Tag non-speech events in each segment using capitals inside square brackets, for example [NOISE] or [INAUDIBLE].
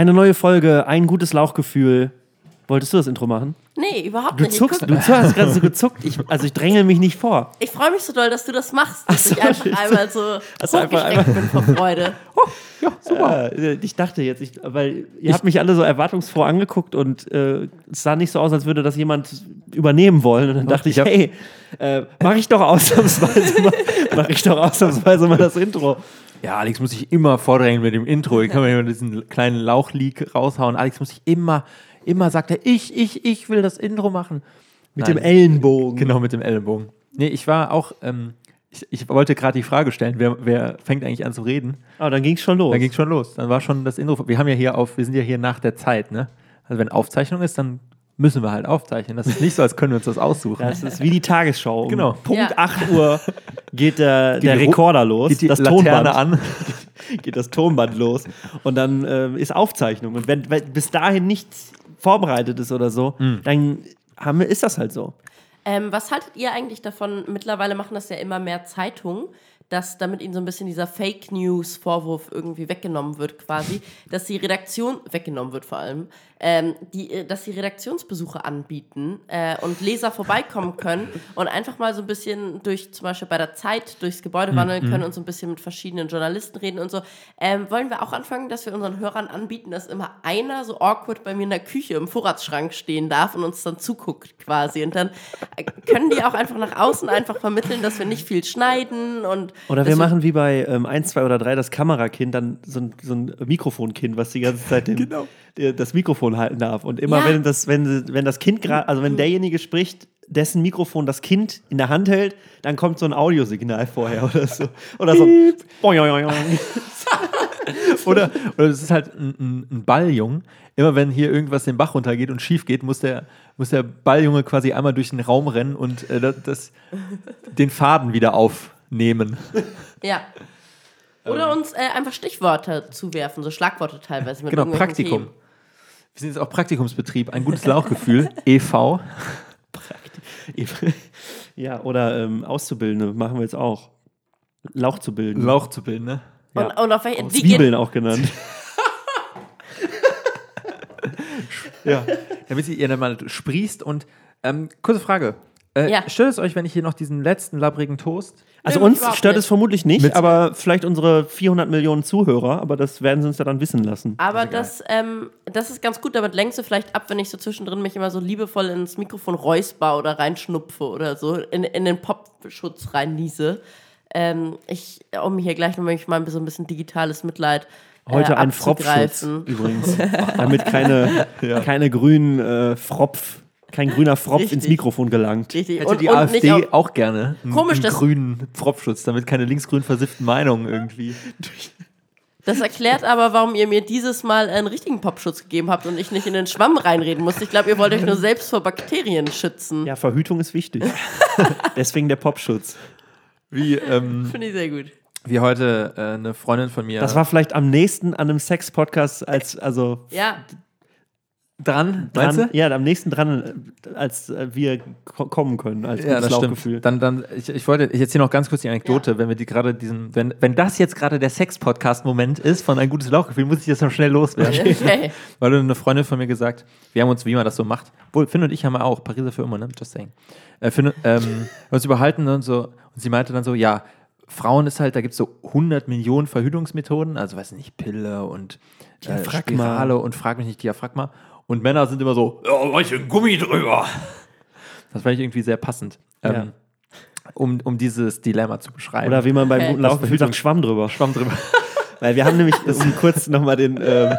Eine neue Folge, ein gutes Lauchgefühl. Wolltest du das Intro machen? Nee, überhaupt Du nicht. Ich zuckst, du hast gerade so gezuckt. Ich, also ich dränge mich nicht vor. Ich freue mich so doll, dass du das machst, dass so, ich einfach tschüss. einmal so [LAUGHS] einfach hochgeschreckt bin vor Freude. [LAUGHS] Äh, ich dachte jetzt, ich, weil ihr habt mich alle so erwartungsfroh angeguckt und äh, es sah nicht so aus, als würde das jemand übernehmen wollen. Und dann dachte ich, ich hab- hey, äh, mache ich doch [LAUGHS] ausnahmsweise mal, mach ich doch ausnahmsweise mal das Intro. Ja, Alex muss sich immer vordrängen mit dem Intro. Ich kann mir immer diesen kleinen Lauchleak raushauen. Alex muss sich immer, immer sagt er, ich, ich, ich will das Intro machen. Mit Nein. dem Ellenbogen. Genau, mit dem Ellenbogen. Nee, ich war auch, ähm, ich, ich wollte gerade die Frage stellen, wer, wer fängt eigentlich an zu reden? Ah, dann ging es schon los. Dann ging schon los. Dann war schon das Intro. Wir haben ja hier auf, wir sind ja hier nach der Zeit, ne? Also wenn Aufzeichnung ist, dann müssen wir halt aufzeichnen. Das ist nicht so, als können wir uns das aussuchen. Das ist wie die Tagesschau. Um Genau. Punkt Ja. 8 Uhr geht der, der die Ru- Rekorder los, Geht die das Laterne Tonband an. [LAUGHS] geht das Tonband los und dann ähm, ist Aufzeichnung. Und wenn, wenn bis dahin nichts vorbereitet ist oder so, Hm. dann haben wir, ist das halt so. Ähm, was haltet ihr eigentlich davon? Mittlerweile machen das ja immer mehr Zeitungen, dass damit ihnen so ein bisschen dieser Fake News-Vorwurf irgendwie weggenommen wird, quasi, [LAUGHS] dass die Redaktion, weggenommen wird vor allem, ähm, die, äh, dass sie Redaktionsbesuche anbieten äh, und Leser vorbeikommen können und einfach mal so ein bisschen durch, zum Beispiel bei der Zeit, durchs Gebäude wandeln können und so ein bisschen mit verschiedenen Journalisten reden und so. Ähm, wollen wir auch anfangen, dass wir unseren Hörern anbieten, dass immer einer so awkward bei mir in der Küche im Vorratsschrank stehen darf und uns dann zuguckt quasi. Und dann äh, können die auch einfach nach außen einfach vermitteln, dass wir nicht viel schneiden und Oder wir machen wie bei ähm, 1, 2 oder 3 das Kamerakind, dann so ein, so ein Mikrofonkind, was die ganze Zeit den, [LAUGHS] der, das Mikrofon halten darf. Und immer Ja. wenn, das, wenn, wenn das Kind gerade, also wenn derjenige spricht, dessen Mikrofon das Kind in der Hand hält, dann kommt so ein Audiosignal vorher oder so. Oder so. [LAUGHS] Oder, oder es ist halt ein, ein, ein Balljung. Immer wenn hier irgendwas den Bach runtergeht und schief geht, muss der, muss der Balljunge quasi einmal durch den Raum rennen und äh, das, den Faden wieder aufnehmen. [LAUGHS] Ja. Oder uns äh, einfach Stichworte zuwerfen, so Schlagworte teilweise mit Genau, Praktikum. Themen. Wir sind jetzt auch Praktikumsbetrieb, ein gutes Lauchgefühl, [LAUGHS] e.V. [LAUGHS] Ja, oder ähm, Auszubildende machen wir jetzt auch. Lauch zu bilden. Lauch zu bilden, ne? Und, Ja. und auf welche, wie Zwiebeln auch genannt. ja. Damit ihr dann mal sprießt und ähm, kurze Frage. Äh, Ja. Stört es euch, wenn ich hier noch diesen letzten labbrigen Toast? Also uns stört nicht. es vermutlich nicht, Mit- aber vielleicht unsere 400 Millionen Zuhörer, aber das werden sie uns ja dann wissen lassen. Aber das, ähm, das ist ganz gut, damit lenkst du vielleicht ab, wenn ich so zwischendrin mich immer so liebevoll ins Mikrofon räusper oder reinschnupfe oder so, in, in den Popschutz reinniese. Ähm, ich, um hier gleich noch mal so ein bisschen digitales Mitleid äh, Heute ein Fropfschutz abzugreifen. übrigens, [LAUGHS] damit keine, keine grünen äh, Fropf, kein grüner Fropf Richtig. ins Mikrofon gelangt. Richtig. Hätte Und, die und AfD auch, auch, gerne einen, Komisch, einen grünen Pfropfschutz, damit keine linksgrün versifften Meinungen irgendwie. das erklärt aber, warum ihr mir dieses Mal einen richtigen Popschutz gegeben habt und ich nicht in den Schwamm reinreden musste. Ich glaube, ihr wollt euch nur selbst vor Bakterien schützen. Ja, Verhütung ist wichtig. [LAUGHS] Deswegen der Popschutz. Wie, ähm, Finde ich sehr gut. wie heute äh, eine Freundin von mir Das war vielleicht am nächsten an einem Sex-Podcast als, also Ja, dran, meinst dran, du? ja, am nächsten dran, äh, als äh, wir ko kommen können, als Ja, gutes das Lauchgefühl. stimmt. Dann, dann, ich, ich wollte, ich erzähle noch ganz kurz die Anekdote, wenn wir die gerade diesen, wenn, wenn das jetzt gerade der Sex-Podcast-Moment ist von ein gutes Lauchgefühl, muss ich das noch schnell loswerden. okay. [LAUGHS] Weil eine Freundin von mir gesagt, wir haben uns, wie man das so macht, wohl, Finn und ich haben wir auch, Pariser für immer, ne? Just saying. Äh, Finn, ähm, wir [LAUGHS] haben uns überhalten und so, und sie meinte dann so, ja, Frauen ist halt, da gibt es so 100 Millionen Verhütungsmethoden, also weiß nicht, Pille und äh, Diaphragma. Spirale und frag mich nicht, Diaphragma. Und Männer sind immer so, ja, mach ich ein Gummi drüber. Das fand ich irgendwie sehr passend, ähm, Ja. um, um dieses Dilemma zu beschreiben. Oder wie man beim guten Lauchgefühl sagt, Schwamm drüber. Schwamm drüber. [LAUGHS] Weil wir haben nämlich, um kurz nochmal den, ähm,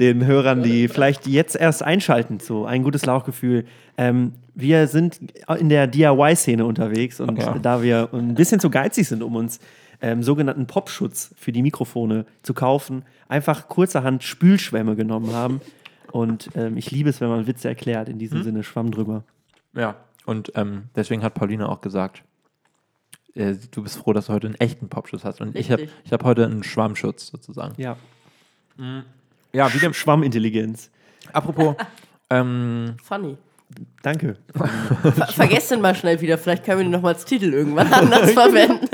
den Hörern, die vielleicht jetzt erst einschalten, zu ein gutes Lauchgefühl. Ähm, wir sind in der DIY-Szene unterwegs und Ja. da wir ein bisschen zu geizig sind, um uns ähm, sogenannten Popschutz für die Mikrofone zu kaufen, einfach kurzerhand Spülschwämme genommen haben. Und ähm, ich liebe es, wenn man Witze erklärt. In diesem Sinne, Schwamm drüber. Ja, und ähm, deswegen hat Pauline auch gesagt, äh, du bist froh, dass du heute einen echten Popschutz hast. Und ich habe Richtig. ich hab heute einen Schwammschutz sozusagen. Ja. Ja, wie dem, Schwammintelligenz. apropos, [LAUGHS] ähm, Funny. Danke. Ver vergesst den mal schnell wieder. Vielleicht können wir den nochmal als Titel irgendwann [LAUGHS] anders verwenden.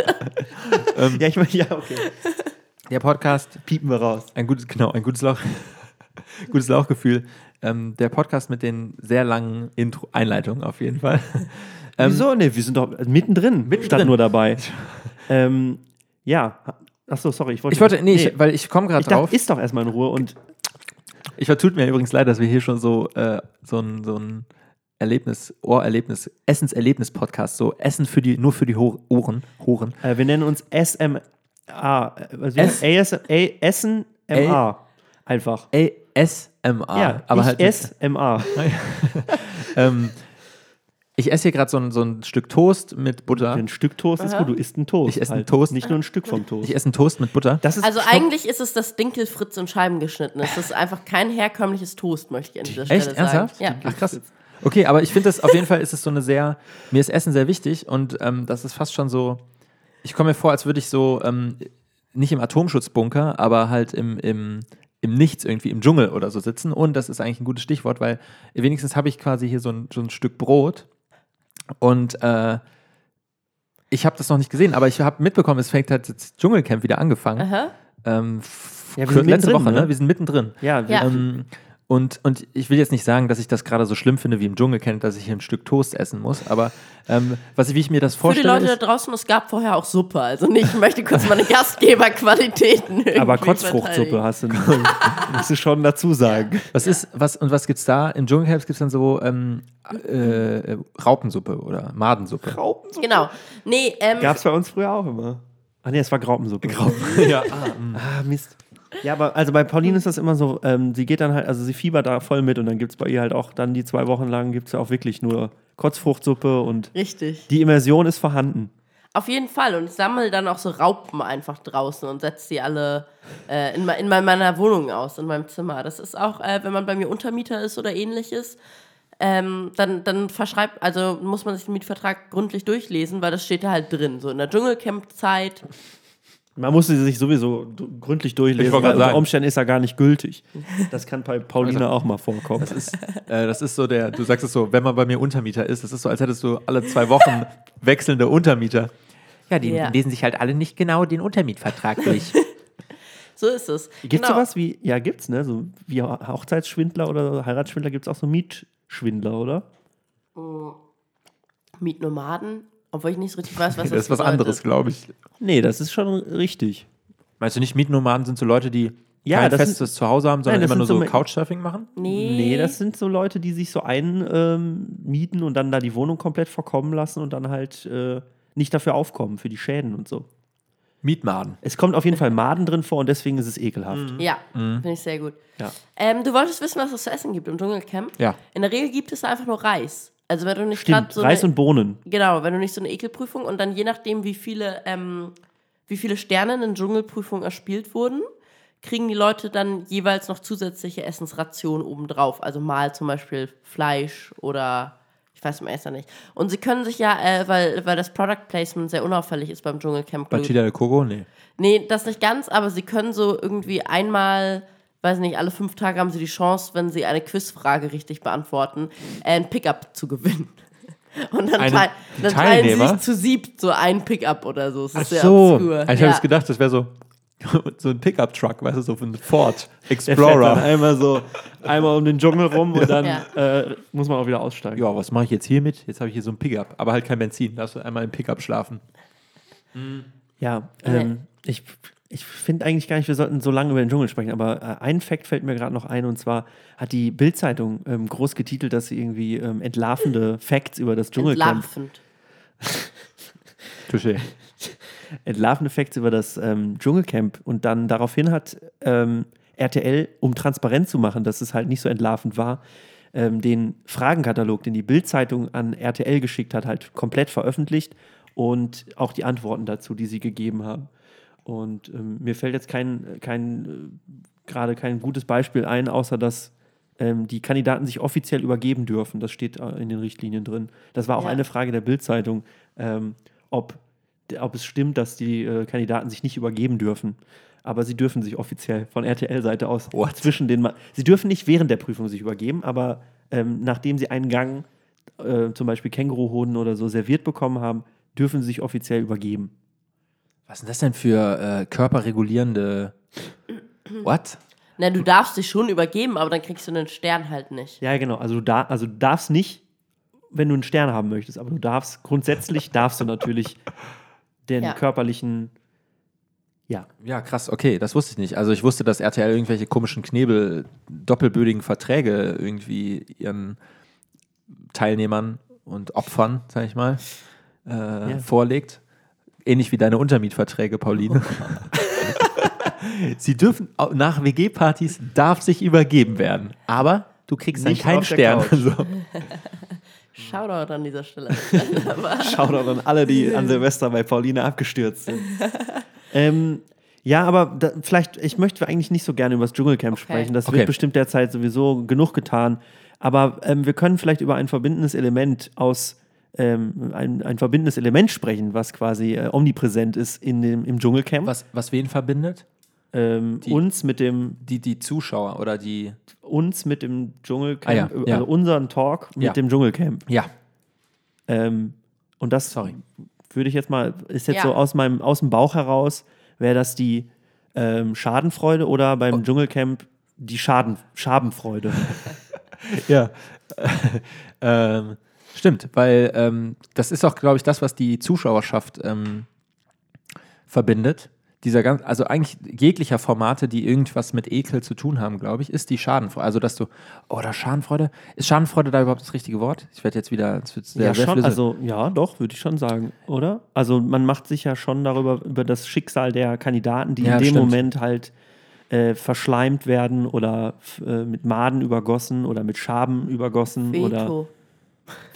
Ja, ich meine, ja, okay. [LAUGHS] der Podcast, Piepen wir raus. ein gutes, genau, ein gutes Lauch. [LAUGHS] Gutes Lauchgefühl. Ähm, der Podcast mit den sehr langen Intro Einleitungen auf jeden Fall. [LAUGHS] Ähm, Wieso? Ne, wir sind doch mittendrin, Mittendrin. statt nur dabei. [LAUGHS] ähm, ja. Achso, sorry, ich wollte. Ich wollte, nee, Ich, weil ich komme gerade ich dachte, drauf. ist doch erstmal in Ruhe und Ich vertut mir übrigens leid, dass wir hier schon so, äh, so ein, so ein Erlebnis, Ohrerlebnis, Essenserlebnis-Podcast, so Essen für die, nur für die Ho Ohren, Horen. äh, wir nennen uns SMA. Äh, was S- AS, A, Essen MA. Einfach. ASMR. ja, aber ich halt. esse MA. [LAUGHS] ähm, ich esse hier gerade so ein, so ein Stück Toast mit Butter. Ein Stück Toast ist Aha. gut, du isst einen Toast. Ich esse einen halt. Toast. Nicht nur ein Stück vom Toast. Ich esse einen Toast mit Butter. das ist Also Stopp. eigentlich ist es das Dinkel Fritz in Scheiben geschnitten. Es ist einfach kein herkömmliches Toast, möchte ich an dieser Stelle Echt? sagen. Ernsthaft? Ja. Ach krass. Okay, aber ich finde das auf jeden Fall ist es so eine sehr, mir ist Essen sehr wichtig und ähm, das ist fast schon so, ich komme mir vor, als würde ich so, ähm, nicht im Atomschutzbunker, aber halt im, im, im Nichts irgendwie, im Dschungel oder so sitzen und das ist eigentlich ein gutes Stichwort, weil wenigstens habe ich quasi hier so ein, so ein Stück Brot und äh, ich habe das noch nicht gesehen, aber ich habe mitbekommen, es fängt halt jetzt Dschungelcamp wieder angefangen. Aha. Ähm, Ja, wir sind letzte mittendrin, Woche, ne? ne? Wir sind mittendrin. Ja, wir, Ja. Ähm, und, und ich will jetzt nicht sagen, dass ich das gerade so schlimm finde wie im Dschungel kennt, dass ich hier ein Stück Toast essen muss, aber ähm, was, wie ich mir das Für die vorstelle, Leute da draußen, es gab vorher auch Suppe. Also nicht, ich möchte kurz meine [LAUGHS] Gastgeberqualitäten aber Kotzfruchtsuppe hast du. [LAUGHS] musst du schon dazu sagen. was ist, was, und was gibt's da? Im Dschungelcamp gibt es dann so ähm, äh, Raupensuppe oder Madensuppe. Graupensuppe. Genau. Nee, ähm, Gab es bei uns früher auch immer. Ach nee, es war Graupensuppe. [LAUGHS] ja, ah, Ah, Mist. Ja, aber also bei Pauline ist das immer so, ähm, sie geht dann halt, also sie fiebert da voll mit und dann gibt es bei ihr halt auch dann die zwei Wochen lang gibt es ja auch wirklich nur Kotzfruchtsuppe und richtig. die Immersion ist vorhanden. Auf jeden Fall. Und ich sammle dann auch so Raupen einfach draußen und setze die alle äh, in, in me- meiner Wohnung aus, in meinem Zimmer. Das ist auch, äh, wenn man bei mir Untermieter ist oder ähnliches, ähm, dann, dann verschreibt, also muss man sich den Mietvertrag gründlich durchlesen, weil das steht da halt drin. So in der Dschungelcamp-Zeit. Man musste sie sich sowieso gründlich durchlesen, weil gerade unter sagen. Umständen ist er gar nicht gültig. Das kann bei Pauline Also- auch mal vorkommen. Das ist, [LAUGHS] äh, das ist so der, du sagst es so, wenn man bei mir Untermieter ist, das ist so, als hättest du alle zwei Wochen [LAUGHS] wechselnde Untermieter. Ja, die Ja. lesen sich halt alle nicht genau den Untermietvertrag durch. [LAUGHS] So ist es. Gibt es Genau. sowas wie, ja gibt's, ne? So wie Hochzeitsschwindler oder Heiratsschwindler gibt es auch so Mietschwindler, oder? Mietnomaden, obwohl ich nicht so richtig weiß, was das, das ist was bedeutet. anderes, glaube ich. Nee, das ist schon richtig. Meinst du nicht, Mietnomaden sind so Leute, die Ja, kein das sind- festes Zuhause haben, sondern Nein, immer nur so so- Couchsurfing machen? Nee. Nee, das sind so Leute, die sich so einmieten ähm, mieten und dann da die Wohnung komplett verkommen lassen und dann halt äh, nicht dafür aufkommen, für die Schäden und so. Mietmaden. Es kommt auf jeden Fall Maden drin vor und deswegen ist es ekelhaft. Ja, finde ich sehr gut. Ja. Ähm, du wolltest wissen, was es zu essen gibt im Dschungelcamp? Ja. In der Regel gibt es einfach nur Reis. Also wenn du nicht Stimmt, gerade so Reis eine, und Bohnen. genau, wenn du nicht so eine Ekelprüfung und dann je nachdem, wie viele, ähm, wie viele Sterne in den Dschungelprüfungen erspielt wurden, kriegen die Leute dann jeweils noch zusätzliche Essensrationen obendrauf. Also mal zum Beispiel Fleisch oder ich weiß im Ersten nicht. Und sie können sich ja, äh, weil, weil das Product Placement sehr unauffällig ist beim Dschungelcamp. Bei Chila de Coco? Nee. Nee, das nicht ganz, aber sie können so irgendwie einmal, weiß nicht, alle fünf Tage haben sie die Chance, wenn sie eine Quizfrage richtig beantworten, ein Pickup zu gewinnen. [LAUGHS] Und dann, Eine teil, dann teilen sie sich zu siebt so ein Pickup oder so. Das ist sehr so. obskur. Ich habe ja. gedacht, das wäre so, [LAUGHS] so ein Pickup-Truck, weißt du, so von Ford Explorer. einmal so einmal um den Dschungel rum und dann Ja. äh, muss man auch wieder aussteigen. Ja, was mache ich jetzt hier mit? Jetzt habe ich hier so ein Pickup, aber halt kein Benzin. Darfst du einmal im Pickup schlafen. Ja, ähm, ich, ich finde eigentlich gar nicht, wir sollten so lange über den Dschungel sprechen, aber äh, ein Fakt fällt mir gerade noch ein und zwar hat die Bild-Zeitung ähm, groß getitelt, dass sie irgendwie ähm, entlarvende [LAUGHS] Facts über das Dschungelcamp Entlarvend. [LAUGHS] Touché. entlarvende Facts über das ähm, Dschungelcamp und dann daraufhin hat ähm, RTL, um transparent zu machen, dass es halt nicht so entlarvend war, ähm, den Fragenkatalog, den die Bild-Zeitung an RTL geschickt hat, halt komplett veröffentlicht und auch die Antworten dazu, die sie gegeben haben. Und ähm, mir fällt jetzt kein, kein äh, gerade kein gutes Beispiel ein, außer dass ähm, die Kandidaten sich offiziell übergeben dürfen. Das steht äh, in den Richtlinien drin. Das war auch Ja. eine Frage der Bild-Zeitung, ähm, ob, ob es stimmt, dass die äh, Kandidaten sich nicht übergeben dürfen. Aber sie dürfen sich offiziell von RTL-Seite aus What? zwischen den. Ma sie dürfen nicht während der Prüfung sich übergeben, aber ähm, nachdem sie einen Gang, äh, zum Beispiel Känguruhoden oder so, serviert bekommen haben, dürfen sie sich offiziell übergeben. Was denn das denn für äh, körperregulierende. [CLEARS THROAT] What? Na, du darfst dich schon übergeben, aber dann kriegst du einen Stern halt nicht. Ja, genau. Also du, da, also du darfst nicht, wenn du einen Stern haben möchtest, aber du darfst, grundsätzlich [LAUGHS] darfst du natürlich den Ja. körperlichen, ja. Ja, krass, okay, das wusste ich nicht. Also ich wusste, dass RTL irgendwelche komischen Knebel, doppelbödigen Verträge irgendwie ihren Teilnehmern und Opfern, sag ich mal, äh, vorlegt. Ähnlich wie deine Untermietverträge, Pauline. [LAUGHS] Sie dürfen, nach WG-Partys darf sich übergeben werden. Aber du kriegst dann Nicht keinen Stern. So. [LAUGHS] Shoutout an dieser Stelle. [LAUGHS] Shoutout an alle, die an Silvester bei Pauline abgestürzt sind. ähm, ja, aber da, vielleicht, ich möchte eigentlich nicht so gerne über das Dschungelcamp Okay. sprechen. Das Okay. wird bestimmt derzeit sowieso genug getan. Aber ähm, wir können vielleicht über ein verbindendes Element aus ähm, ein, ein verbindendes Element sprechen, was quasi äh, omnipräsent ist in dem, im Dschungelcamp. Was, was wen verbindet? Ähm, Die- uns mit dem Die, die Zuschauer oder die. uns mit dem Dschungelcamp, Ah ja, also ja. unseren Talk mit Ja. dem Dschungelcamp. Ja, Ähm, und das Sorry. würde ich jetzt mal, ist jetzt Ja. so aus meinem aus dem Bauch heraus, wäre das die ähm, Schadenfreude oder beim Oh. Dschungelcamp die Schaden, Schabenfreude. [LAUGHS] Ja. [LAUGHS] ähm, stimmt, weil ähm, das ist auch, glaube ich, das, was die Zuschauerschaft ähm, verbindet. Dieser ganz, also eigentlich jeglicher Formate, die irgendwas mit Ekel zu tun haben, glaube ich, ist die Schadenfreude. Also, dass du, oder Schadenfreude, ist Schadenfreude da überhaupt das richtige Wort? Ich werde jetzt wieder, sehr, ja, sehr schon, also ja, doch, würde ich schon sagen, oder? Also man macht sich ja schon darüber, über das Schicksal der Kandidaten, die Ja, in dem stimmt. Moment halt äh, verschleimt werden oder äh, mit Maden übergossen oder mit Schaben übergossen oder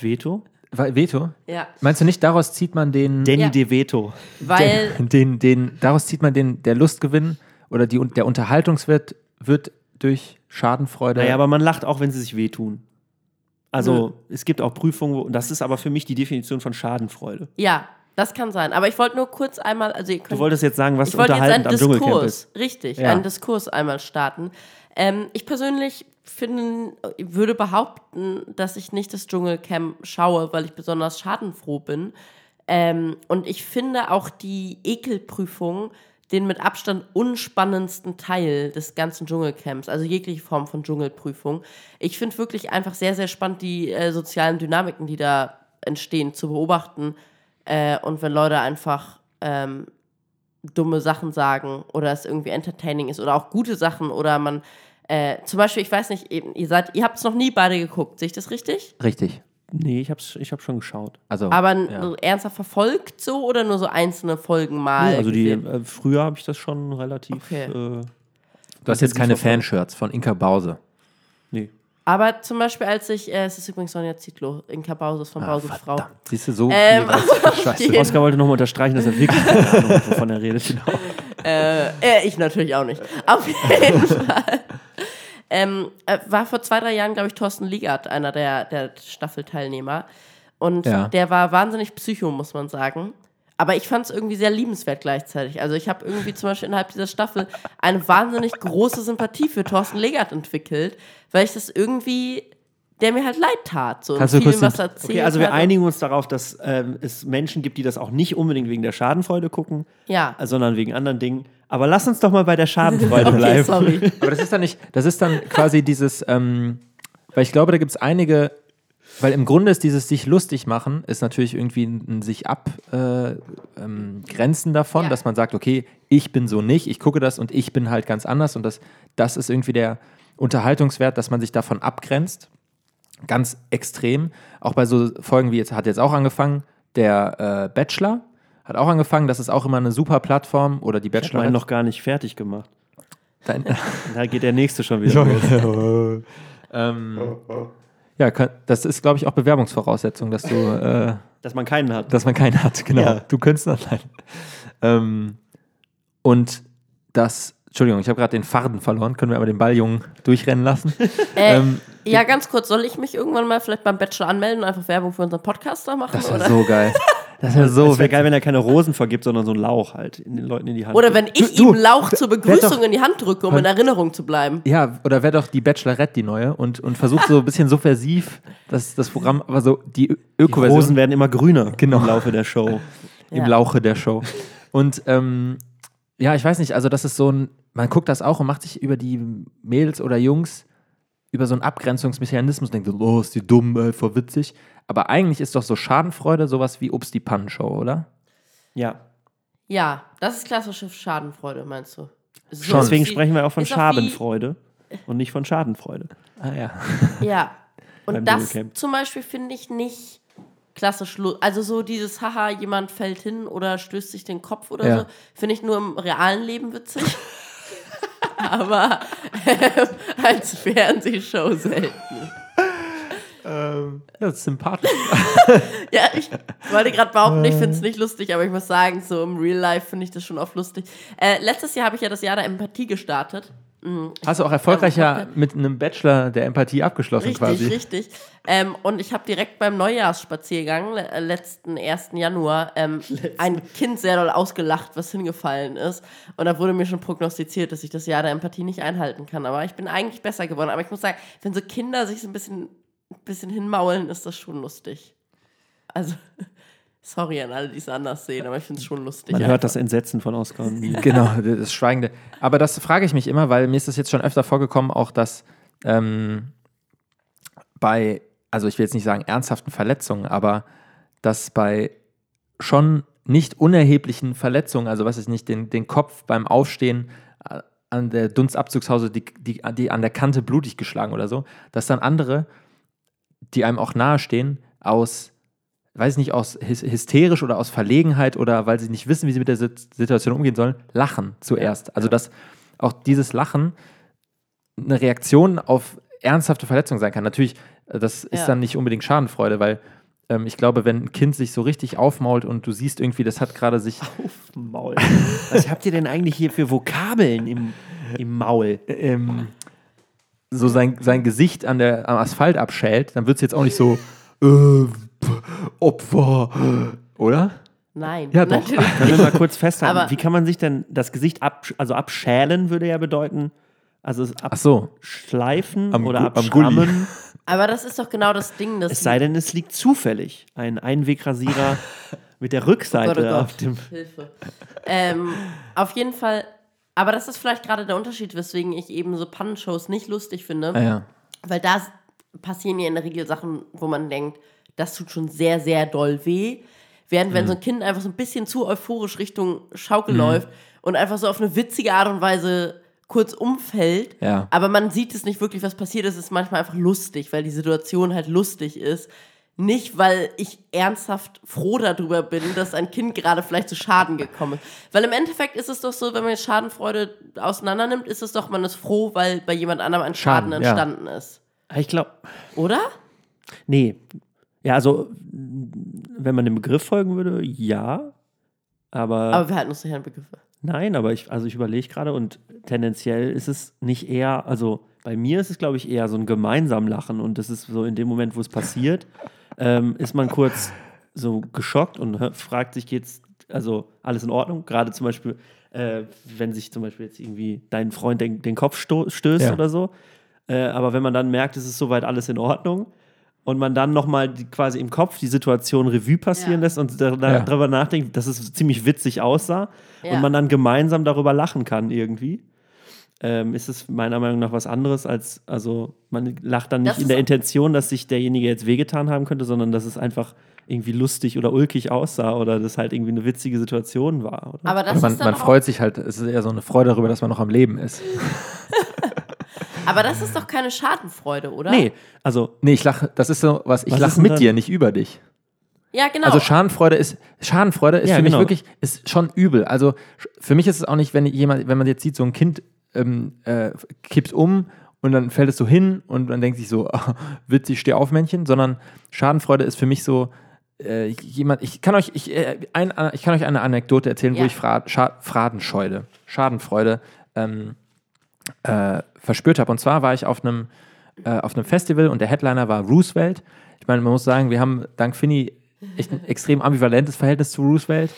Veto. Veto? Ja, Meinst du nicht, daraus zieht man den, Danny Ja. De Veto. weil den, den, daraus zieht man den, der Lustgewinn oder die, der Unterhaltungswert wird durch Schadenfreude. Naja, aber man lacht auch, wenn sie sich wehtun. Also es gibt auch Prüfungen, wo, das ist aber für mich die Definition von Schadenfreude. ja, das kann sein. Aber ich wollte nur kurz einmal, also könnt Du wolltest jetzt sagen, was ich wollte jetzt unterhaltend einen am Dschungelcamp Diskurs, ist. richtig, Ja. einen Diskurs einmal starten. Ähm, ich persönlich finde, würde behaupten, dass ich nicht das Dschungelcamp schaue, weil ich besonders schadenfroh bin. Ähm, und ich finde auch die Ekelprüfung den mit Abstand unspannendsten Teil des ganzen Dschungelcamps, also jegliche Form von Dschungelprüfung. Ich finde wirklich einfach sehr, sehr spannend, die äh, sozialen Dynamiken, die da entstehen, zu beobachten. Äh, und wenn Leute einfach ähm, dumme Sachen sagen oder es irgendwie entertaining ist oder auch gute Sachen oder man äh, zum Beispiel, ich weiß nicht, eben, ihr seid, ihr habt es noch nie beide geguckt, sehe ich das richtig? Richtig. Nee, ich hab's, ich hab schon geschaut. Also, Aber ja. ernsthaft verfolgt so oder nur so einzelne Folgen mal? Nee, also die, äh, früher habe ich das schon relativ. Okay. Äh, du hast jetzt keine. Fanshirts von Inka Bause. Aber zum Beispiel, als ich, äh, es ist übrigens Sonja Zitlo, Inka Bauses von Bauses Frau. Siehst du, so Ähm. [LAUGHS] Scheiße. Oskar wollte nochmal unterstreichen, dass er wirklich keine Ahnung hat, wovon er redet. Genau. [LAUGHS] Äh, äh, ich natürlich auch nicht. Auf jeden [LAUGHS] Fall. Ähm, äh, war vor zwei, drei Jahren, glaube ich, Thorsten Liegert, einer der, der Staffelteilnehmer. Und Ja. der war wahnsinnig psycho, muss man sagen. Aber ich fand es irgendwie sehr liebenswert gleichzeitig. Also ich habe irgendwie zum Beispiel innerhalb dieser Staffel eine wahnsinnig große Sympathie für Thorsten Legert entwickelt, weil ich das irgendwie, der mir halt leid tat. So Kannst du kurz was erzählt Okay, also wir hat. einigen uns darauf, dass ähm, es Menschen gibt, die das auch nicht unbedingt wegen der Schadenfreude gucken, Ja. äh, sondern wegen anderen Dingen. Aber lass uns doch mal bei der Schadenfreude [LAUGHS] Okay, bleiben. sorry. Aber das ist dann nicht, das ist dann quasi dieses, ähm, weil ich glaube, da gibt es einige, weil im Grunde ist dieses sich lustig machen, ist natürlich irgendwie ein, sich abgrenzen äh, ähm, davon, Ja. dass man sagt, okay, ich bin so nicht, ich gucke das und ich bin halt ganz anders und das, das ist irgendwie der Unterhaltungswert, dass man sich davon abgrenzt. Ganz extrem. Auch bei so Folgen wie jetzt, hat jetzt auch angefangen, der äh, Bachelor hat auch angefangen, das ist auch immer eine super Plattform oder die Ich habe Bachelor. meinen noch gar nicht fertig gemacht. Dein, [LAUGHS] Da geht der nächste schon [LAUGHS] wieder los. [LAUGHS] ähm, ja, kann, das ist, glaube ich, auch Bewerbungsvoraussetzung, dass du, äh, [LAUGHS] Dass man keinen hat. dass man keinen hat. Genau, Ja. du könntest sein. Ähm, und das, Entschuldigung, ich habe gerade den Faden verloren. Können wir aber den Balljungen durchrennen lassen? Äh, [LAUGHS] ähm, ja, ganz kurz, soll ich mich irgendwann mal vielleicht beim Bachelor anmelden und einfach Werbung für unseren Podcaster machen? das wäre so geil. Das wäre so wäre witzig. geil, wenn er keine Rosen vergibt, sondern so einen Lauch halt in den Leuten in die Hand. Oder wenn ich Du- ihm Lauch zur Begrüßung doch- in die Hand drücke, um in Erinnerung zu bleiben. Ja, oder wäre doch die Bachelorette die neue und, und versucht so ein bisschen subversiv das, das Programm, aber so die Öko-Version. Rosen werden immer grüner Genau. im Laufe der Show. im Ja. Lauche der Show. Und ähm, ja, ich weiß nicht, also das ist so ein, man guckt das auch und macht sich über die Mädels oder Jungs über so einen Abgrenzungsmechanismus denkt so, oh, ist die dumm, äh, voll witzig. Aber eigentlich ist doch so Schadenfreude sowas wie Obst die Pannenshow, oder? Ja. Ja, das ist klassische Schadenfreude, meinst du? So. Deswegen wie- sprechen wir auch von Schadenfreude und nicht von Schadenfreude. Ah ja. [LAUGHS] Ja. Und das zum Beispiel finde ich nicht klassisch, also so dieses Haha, jemand fällt hin oder stößt sich den Kopf oder Ja. so, finde ich nur im realen Leben witzig. [LAUGHS] Aber ähm, als Fernsehshow selten. Das ist sympathisch. [LAUGHS] Ja, ich wollte gerade behaupten, ich finde es nicht lustig, aber ich muss sagen, so im Real Life finde ich das schon oft lustig. Äh, letztes Jahr habe ich ja das Jahr der Empathie gestartet. Hast du auch erfolgreicher mit einem Bachelor der Empathie abgeschlossen Richtig, quasi? richtig. Ähm, und ich habe direkt beim Neujahrsspaziergang, äh, letzten 1. Januar, ähm, [LAUGHS] ein Kind sehr doll ausgelacht, was hingefallen ist. Und da wurde mir schon prognostiziert, dass ich das Jahr der Empathie nicht einhalten kann. Aber ich bin eigentlich besser geworden. Aber ich muss sagen, wenn so Kinder sich so ein bisschen, ein bisschen hinmaulen, ist das schon lustig. Also, sorry an alle, die es anders sehen, aber ich finde es schon lustig. Man einfach. hört das Entsetzen von Oskar und [LAUGHS] mir. Genau, das Schweigende. Aber das frage ich mich immer, weil mir ist das jetzt schon öfter vorgekommen, auch dass ähm, bei, also ich will jetzt nicht sagen ernsthaften Verletzungen, aber dass bei schon nicht unerheblichen Verletzungen, also was ist nicht, den, den Kopf beim Aufstehen äh, an der Dunstabzugshause, die, die, die an der Kante blutig geschlagen oder so, dass dann andere, die einem auch nahestehen, aus weiß ich nicht, aus hys- hysterisch oder aus Verlegenheit oder weil sie nicht wissen, wie sie mit der Sit- Situation umgehen sollen, lachen zuerst. Also dass auch dieses Lachen eine Reaktion auf ernsthafte Verletzungen sein kann. Natürlich, äh, das ist Ja. dann nicht unbedingt Schadenfreude, weil ähm, ich glaube, wenn ein Kind sich so richtig aufmault und du siehst irgendwie, das hat gerade sich [LAUGHS] Maul. Was habt ihr denn eigentlich hier für Vokabeln im, im Maul? ähm, so sein, sein Gesicht an der, am Asphalt abschält, dann wird es jetzt auch nicht so äh, Opfer, oder? Nein, Ja, doch. natürlich. Können wir mal kurz festhalten, Aber- wie kann man sich denn das Gesicht ab, also abschälen würde ja bedeuten, also es so. abschleifen Am oder abschrammen, Aber das ist doch genau das Ding, dass es sei denn, es liegt zufällig ein Einwegrasierer [LAUGHS] mit der Rückseite Gott, oh Gott. auf dem Hilfe. ähm, auf jeden Fall, aber das ist vielleicht gerade der Unterschied, weswegen ich eben so Pannenshows nicht lustig finde. Ah, ja. Weil da passieren ja in der Regel Sachen, wo man denkt, das tut schon sehr, sehr doll weh. Während Mhm. wenn so ein Kind einfach so ein bisschen zu euphorisch Richtung Schaukel läuft und einfach so auf eine witzige Art und Weise kurz umfällt, Ja. aber man sieht es nicht wirklich, was passiert ist, ist manchmal einfach lustig, weil die Situation halt lustig ist. Nicht, weil ich ernsthaft froh darüber bin, dass ein Kind gerade vielleicht zu Schaden gekommen ist. Weil im Endeffekt ist es doch so, wenn man jetzt Schadenfreude auseinander nimmt, ist es doch, man ist froh, weil bei jemand anderem ein Schaden, Schaden, ja. entstanden ist. Ich glaube, Oder? nee. Ja, also, wenn man dem Begriff folgen würde, ja. Aber, Aber wir halten uns nicht an Begriffe. nein, aber ich, also ich überlege gerade und tendenziell ist es nicht eher, also bei mir ist es, glaube ich, eher so ein gemeinsam Lachen und das ist so in dem Moment, wo es passiert, [LAUGHS] ähm, ist man kurz so geschockt und fragt sich, geht's, also alles in Ordnung? Gerade zum Beispiel, äh, wenn sich zum Beispiel jetzt irgendwie dein Freund den, den Kopf stößt Ja. oder so. Äh, aber wenn man dann merkt, es ist soweit alles in Ordnung und man dann nochmal quasi im Kopf die Situation Revue passieren Ja. lässt und da, da, Ja. darüber nachdenkt, dass es ziemlich witzig aussah Ja. und man dann gemeinsam darüber lachen kann irgendwie, ähm, ist es meiner Meinung nach was anderes als, also man lacht dann nicht Das in der Intention, dass sich derjenige jetzt wehgetan haben könnte, sondern dass es einfach irgendwie lustig oder ulkig aussah oder das halt irgendwie eine witzige Situation war. Oder? Aber das man, ist dann man freut sich halt, es ist eher so eine Freude darüber, dass man noch am Leben ist. [LAUGHS] Aber das ist doch keine Schadenfreude, oder? nee, also Nee, ich lache, das ist so was, ich Was ist lache denn mit dann- dir, nicht über dich. Ja, genau. Also Schadenfreude ist, Schadenfreude ist Ja, für genau. mich wirklich, ist schon übel. Also sch- für mich ist es auch nicht, wenn jemand, wenn man jetzt sieht, so ein Kind ähm, äh, kippt um und dann fällt es so hin und man denkt sich so, [LAUGHS] ah, witzig, steh auf, Männchen, sondern Schadenfreude ist für mich so, äh, jemand, ich kann euch, ich, äh, ein, ich kann euch eine Anekdote erzählen, wo Ja. ich Fra Scha Fradenscheude, Schadenfreude ähm, äh, verspürt habe. Und zwar war ich auf einem äh, auf einem Festival und der Headliner war Roosevelt. Ich meine, man muss sagen, wir haben dank Finny echt ein extrem ambivalentes Verhältnis zu Roosevelt.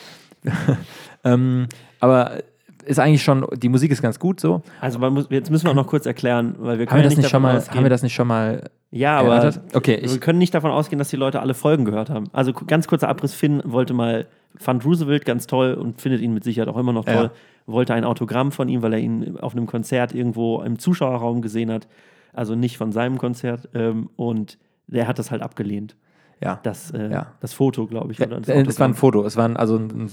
[LAUGHS] ähm, aber ist eigentlich schon, die Musik ist ganz gut so. Also muss, jetzt müssen wir auch noch kurz erklären, weil wir Haben wir, können ja das nicht schon mal, ausgehen. haben wir das nicht schon mal ja, aber erörtert? Okay, wir können nicht davon ausgehen, dass die Leute alle Folgen gehört haben. Also ganz kurzer Abriss, Finn wollte mal fand Roosevelt ganz toll und findet ihn mit Sicherheit auch immer noch toll. Ja. Wollte ein Autogramm von ihm, weil er ihn auf einem Konzert irgendwo im Zuschauerraum gesehen hat. Also nicht von seinem Konzert. Ähm, und der hat das halt abgelehnt. Ja. Das, äh, Ja. das Foto, glaube ich. oder das Äh, es war ein. Foto, es war ein, also ein,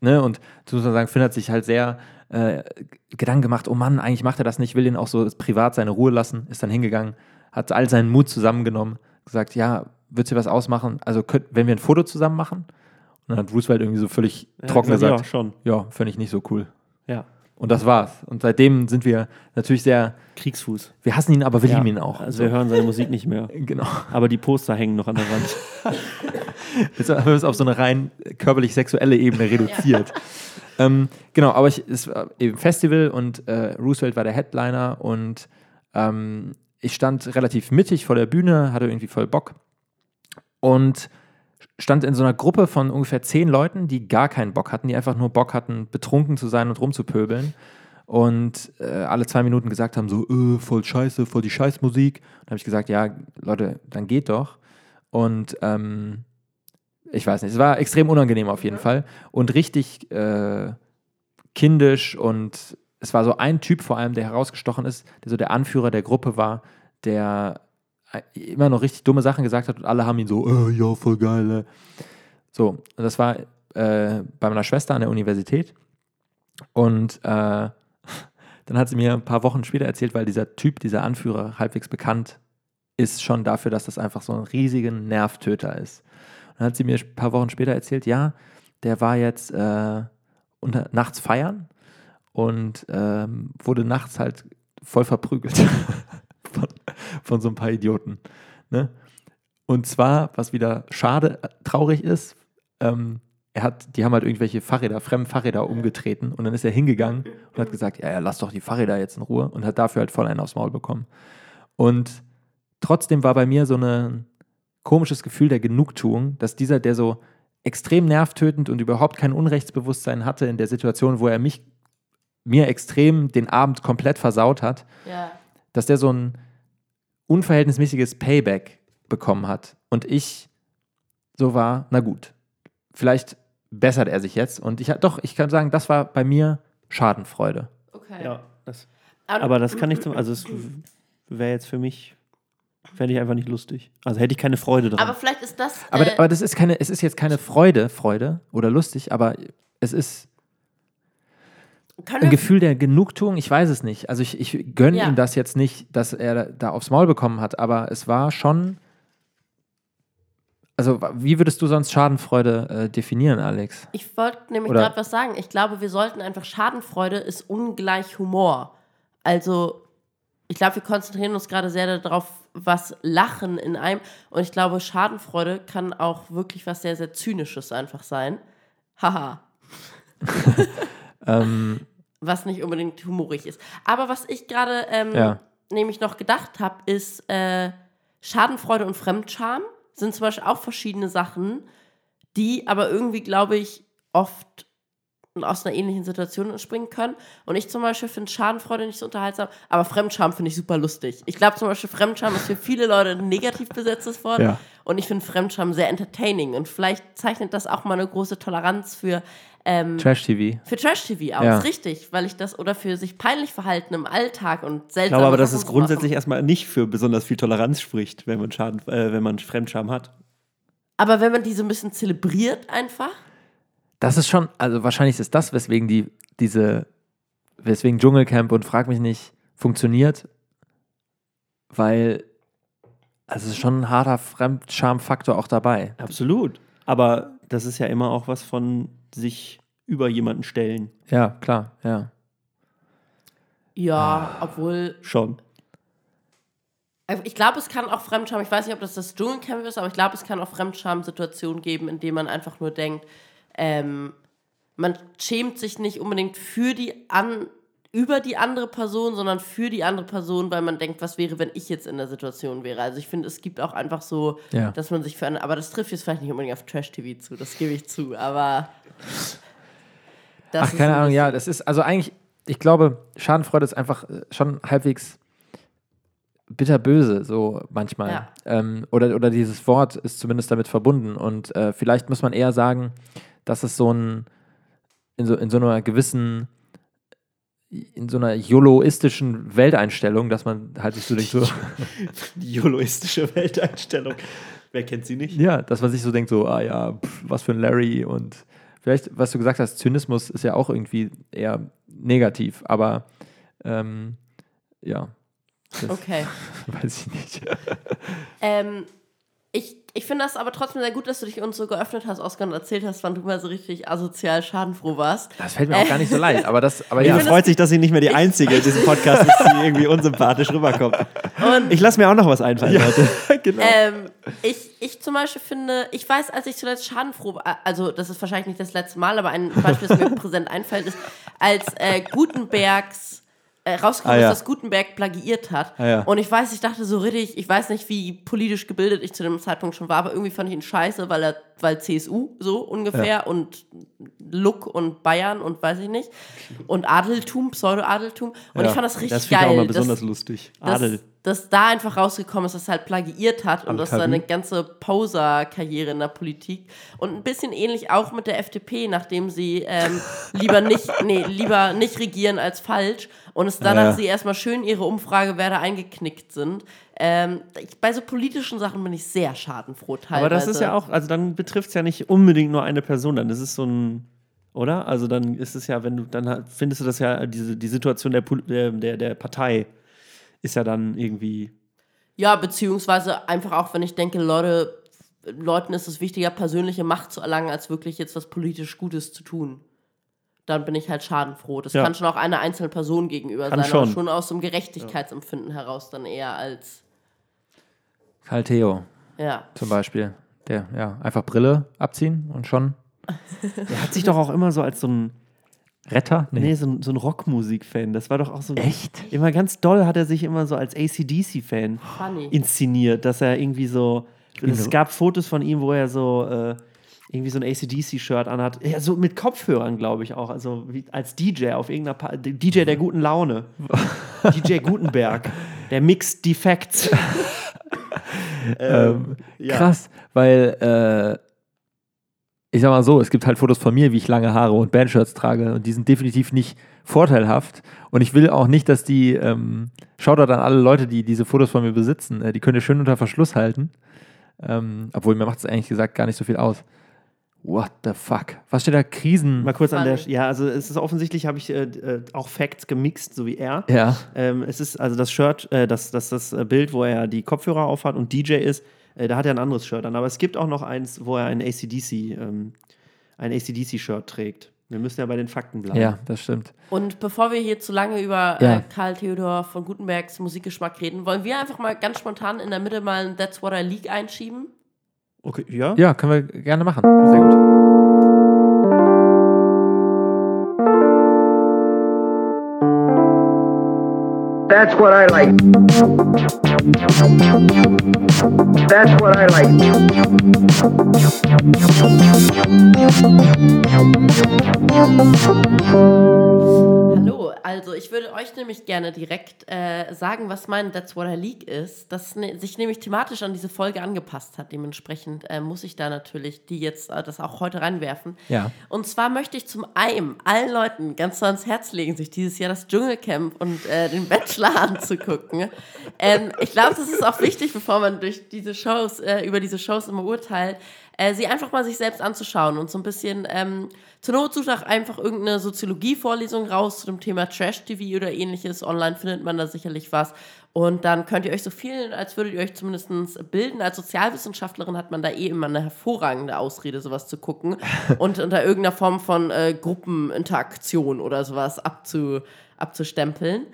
ne, und du musst man sagen, Finn hat sich halt sehr äh, Gedanken gemacht, oh Mann, eigentlich macht er das nicht, will ihn auch so privat seine Ruhe lassen, ist dann hingegangen, hat all seinen Mut zusammengenommen, gesagt, ja, wird dir was ausmachen? Also, könnt, wenn wir ein Foto zusammen machen? Und dann hat Roosevelt irgendwie so völlig Ja, trocken gesagt, Ja, schon. ja, finde ich nicht so cool. Ja. Und das war's. Und seitdem sind wir natürlich sehr, Kriegsfuß. wir hassen ihn, aber wir ja. lieben ihn auch. Also wir hören seine Musik nicht mehr. [LAUGHS] genau. Aber die Poster hängen noch an der Wand. Jetzt haben wir es auf so eine rein körperlich-sexuelle Ebene reduziert. ähm, genau, aber ich, es war eben Festival und äh, Roosevelt war der Headliner und ähm, ich stand relativ mittig vor der Bühne, hatte irgendwie voll Bock und stand in so einer Gruppe von ungefähr zehn Leuten, die gar keinen Bock hatten, die einfach nur Bock hatten, betrunken zu sein und rumzupöbeln. Und äh, alle zwei Minuten gesagt haben, so, äh, voll scheiße, voll die Scheißmusik. Und habe ich gesagt, ja, Leute, dann geht doch. Und ähm, ich weiß nicht, es war extrem unangenehm auf jeden Fall und richtig äh, kindisch und es war so ein Typ vor allem, der herausgestochen ist, der so der Anführer der Gruppe war, der äh, immer noch richtig dumme Sachen gesagt hat und alle haben ihn so, äh, ja, voll geil. äh. So, und das war äh, bei meiner Schwester an der Universität und äh, [LAUGHS] dann hat sie mir ein paar Wochen später erzählt, weil dieser Typ, dieser Anführer halbwegs bekannt ist schon dafür, dass das einfach so ein riesiger Nervtöter ist. Und dann hat sie mir ein paar Wochen später erzählt, ja, der war jetzt äh, unter, nachts feiern und ähm, wurde nachts halt voll verprügelt [LAUGHS] von, von so ein paar Idioten. Ne? Und zwar, was wieder schade, äh, traurig ist, ähm, er hat, die haben halt irgendwelche Fahrräder, fremden Fahrräder umgetreten und dann ist er hingegangen und hat gesagt, ja, ja, lass doch die Fahrräder jetzt in Ruhe und hat dafür halt voll einen aufs Maul bekommen. Und trotzdem war bei mir so ein komisches Gefühl der Genugtuung, dass dieser, der so extrem nervtötend und überhaupt kein Unrechtsbewusstsein hatte in der Situation, wo er mich, mir extrem den Abend komplett versaut hat, Ja. dass der so ein unverhältnismäßiges Payback bekommen hat. Und ich so war, na gut, vielleicht bessert er sich jetzt. Und ich doch, ich kann sagen, das war bei mir Schadenfreude. Okay. Ja, das, aber das kann ich zum, also es wäre jetzt für mich, fände ich einfach nicht lustig. Also hätte ich keine Freude dran. Aber vielleicht ist das. Aber, äh, aber das ist keine, es ist jetzt keine Freude, Freude oder lustig, aber es ist ein Gefühl der Genugtuung, ich weiß es nicht. Also ich, ich gönne Ja. ihm das jetzt nicht, dass er da aufs Maul bekommen hat, aber es war schon. Also, wie würdest du sonst Schadenfreude äh, definieren, Alex? ich wollte nämlich gerade was sagen. Ich glaube, wir sollten einfach Schadenfreude ist ungleich Humor. Also, ich glaube, wir konzentrieren uns gerade sehr darauf, was Lachen in einem. Und ich glaube, Schadenfreude kann auch wirklich was sehr, sehr Zynisches einfach sein. Haha. [LAUGHS] Ähm, was nicht unbedingt humorig ist. Aber was ich gerade ähm, Ja. nämlich noch gedacht habe, ist äh, Schadenfreude und Fremdscham sind zum Beispiel auch verschiedene Sachen, die aber irgendwie, glaube ich, oft aus einer ähnlichen Situation entspringen können. Und ich zum Beispiel finde Schadenfreude nicht so unterhaltsam, aber Fremdscham finde ich super lustig. Ich glaube zum Beispiel, Fremdscham ist für viele Leute ein negativ besetztes Wort. Ja. Und ich finde Fremdscham sehr entertaining. Und vielleicht zeichnet das auch mal eine große Toleranz für ähm, Trash-TV. für Trash-TV aus, Ja. richtig, weil ich das, oder für sich peinlich verhalten im Alltag und ich seltsam. glaube aber, dass es grundsätzlich erstmal nicht für besonders viel Toleranz spricht, wenn man Schaden, äh, wenn man Fremdscham hat. Aber wenn man die so ein bisschen zelebriert einfach, Das ist schon, also wahrscheinlich ist das, weswegen die, diese, weswegen Dschungelcamp und Frag mich nicht funktioniert, weil also es ist schon ein harter Fremdscham-Faktor auch dabei. Absolut. Aber das ist ja immer auch was von sich über jemanden stellen. Ja, klar, ja. ja, obwohl, Schon. also ich glaube, es kann auch Fremdscham, ich weiß nicht, ob das das Dschungelcamp ist, aber ich glaube, es kann auch Fremdscham-Situationen geben, in denen man einfach nur denkt, ähm, man schämt sich nicht unbedingt für die an über die andere Person, sondern für die andere Person, weil man denkt, was wäre, wenn ich jetzt in der Situation wäre. Also ich finde, es gibt auch einfach so, Ja. dass man sich für eine, aber das trifft jetzt vielleicht nicht unbedingt auf Trash-TV zu, das gebe ich zu, aber das Ach, keine ein Ahnung, ja, das ist, also eigentlich, ich glaube, Schadenfreude ist einfach äh, schon halbwegs bitterböse, so manchmal. Ja. Ähm, oder, oder dieses Wort ist zumindest damit verbunden. Und äh, vielleicht muss man eher sagen, dass es so ein, in so, in so einer gewissen, in so einer YOLOistischen Welteinstellung, dass man halt sich so denkt, so, [LAUGHS] Die YOLOistische Welteinstellung. Wer kennt sie nicht? ja, dass man sich so denkt, so, ah ja, pff, was für ein Larry und vielleicht, was du gesagt hast, Zynismus ist ja auch irgendwie eher negativ, aber ähm, ja, das Okay. [LAUGHS] weiß ich nicht. Ähm, ich, ich finde das aber trotzdem sehr gut, dass du dich uns so geöffnet hast, Oskar, und erzählt hast, wann du mal so richtig asozial schadenfroh warst. Das fällt mir auch gar nicht so leicht, aber das, aber Ja, ja, freut sich, dass sie nicht mehr die Einzige in diesem Podcast ist, die irgendwie unsympathisch rüberkommt. Und Ich lasse mir auch noch was einfallen, Leute. [LAUGHS] genau. ähm, ich, ich zum Beispiel finde, ich weiß, als ich zuletzt schadenfroh war, also das ist wahrscheinlich nicht das letzte Mal, aber ein Beispiel, das mir [LAUGHS] präsent einfällt, ist, als äh, Gutenbergs äh, rausgekommen Ah, ja. ist, dass Gutenberg plagiiert hat. Ah, ja. Und ich weiß, ich dachte so richtig, ich weiß nicht, wie politisch gebildet ich zu dem Zeitpunkt schon war, aber irgendwie fand ich ihn scheiße, weil er, weil CSU so ungefähr und Look und Bayern und weiß ich nicht. Und Adeltum, Pseudo-Adeltum. Und Ja, ich fand das richtig Das finde ich geil. auch mal besonders lustig. dass, Adel. Dass da einfach rausgekommen ist, dass er halt plagiiert hat und Am dass Tabu. seine ganze Poser-Karriere in der Politik und ein bisschen ähnlich auch mit der FDP, nachdem sie ähm, [LAUGHS] lieber nicht, nee, lieber nicht regieren als falsch und es danach Ja. sie erstmal schön ihre Umfragewerte eingeknickt sind. Ähm, ich, bei so politischen Sachen bin ich sehr schadenfroh teilweise. Aber das ist ja auch, also dann betrifft es ja nicht unbedingt nur eine Person, dann ist es so ein, oder? Also dann ist es ja, wenn du, dann findest du das ja, diese, die Situation der, der, der Partei ist ja dann irgendwie, Ja, beziehungsweise einfach auch, wenn ich denke, Leute, Leuten ist es wichtiger, persönliche Macht zu erlangen, als wirklich jetzt was politisch Gutes zu tun. Dann bin ich halt schadenfroh. Das Ja. kann schon auch einer einzelnen Person gegenüber Kann sein, aber schon. schon aus dem Gerechtigkeitsempfinden heraus dann eher als, Karl Theo ja. zum Beispiel, der, ja, einfach Brille abziehen und schon [LAUGHS] der hat sich doch auch immer so als so ein, Retter? nee, so ein, so ein Rockmusik-Fan, das war doch auch so, Echt? immer ganz doll hat er sich immer so als ACDC-Fan inszeniert, dass er irgendwie so, es so- gab Fotos von ihm, wo er so, äh, irgendwie so ein ACDC-Shirt anhat. Ja, so mit Kopfhörern, glaube ich auch. Also wie, als DJ auf irgendeiner pa DJ der guten Laune. [LAUGHS] DJ Gutenberg. Der Mixed Defects. [LAUGHS] Ähm, ja. Krass, weil äh, ich sag mal so, es gibt halt Fotos von mir, wie ich lange Haare und Bandshirts trage und die sind definitiv nicht vorteilhaft und ich will auch nicht, dass die, ähm, schaut an alle Leute, die diese Fotos von mir besitzen, äh, die könnt ihr schön unter Verschluss halten, ähm, obwohl mir macht es eigentlich gesagt gar nicht so viel aus. What the fuck? Was steht da? Krisen? Mal kurz an der. Ja, also es ist offensichtlich, habe ich äh, äh, auch Facts gemixt, so wie er. Ja. Ähm, es ist also das Shirt, äh, das, das, das äh, Bild, wo er die Kopfhörer aufhat und DJ ist, äh, da hat er ein anderes Shirt an. Aber es gibt auch noch eins, wo er ein ACDC, ähm, ein ACDC-Shirt trägt. Wir müssen ja bei den Fakten bleiben. Ja, das stimmt. Und bevor wir hier zu lange über Ja. äh, Karl Theodor von Gutenbergs Musikgeschmack reden, wollen wir einfach mal ganz spontan in der Mitte mal ein That's What I Leak einschieben? Okay, ja? Ja, können wir gerne machen. Sehr gut. That's what I like. That's what I like. Hallo, also ich würde euch nämlich gerne direkt äh, sagen, was mein That's What I Leak ist, das ne sich nämlich thematisch an diese Folge angepasst hat. Dementsprechend äh, muss ich da natürlich die jetzt äh, das auch heute reinwerfen. Ja. Und zwar möchte ich zum einen allen Leuten ganz so ans Herz legen, sich dieses Jahr das Dschungelcamp und äh, den Bachelor [LAUGHS] anzugucken. Ähm, ich glaube, das ist auch wichtig, bevor man durch diese Shows, äh, über diese Shows immer urteilt, äh, sie einfach mal sich selbst anzuschauen und so ein bisschen, ähm, zur Not sucht auch einfach irgendeine Soziologie-Vorlesung raus zu dem Thema Trash-TV oder ähnliches. Online findet man da sicherlich was. Und dann könnt ihr euch so fühlen, als würdet ihr euch zumindest bilden. Als Sozialwissenschaftlerin hat man da eh immer eine hervorragende Ausrede, sowas zu gucken [LAUGHS] und unter irgendeiner Form von äh, Gruppeninteraktion oder sowas abzu, abzustempeln.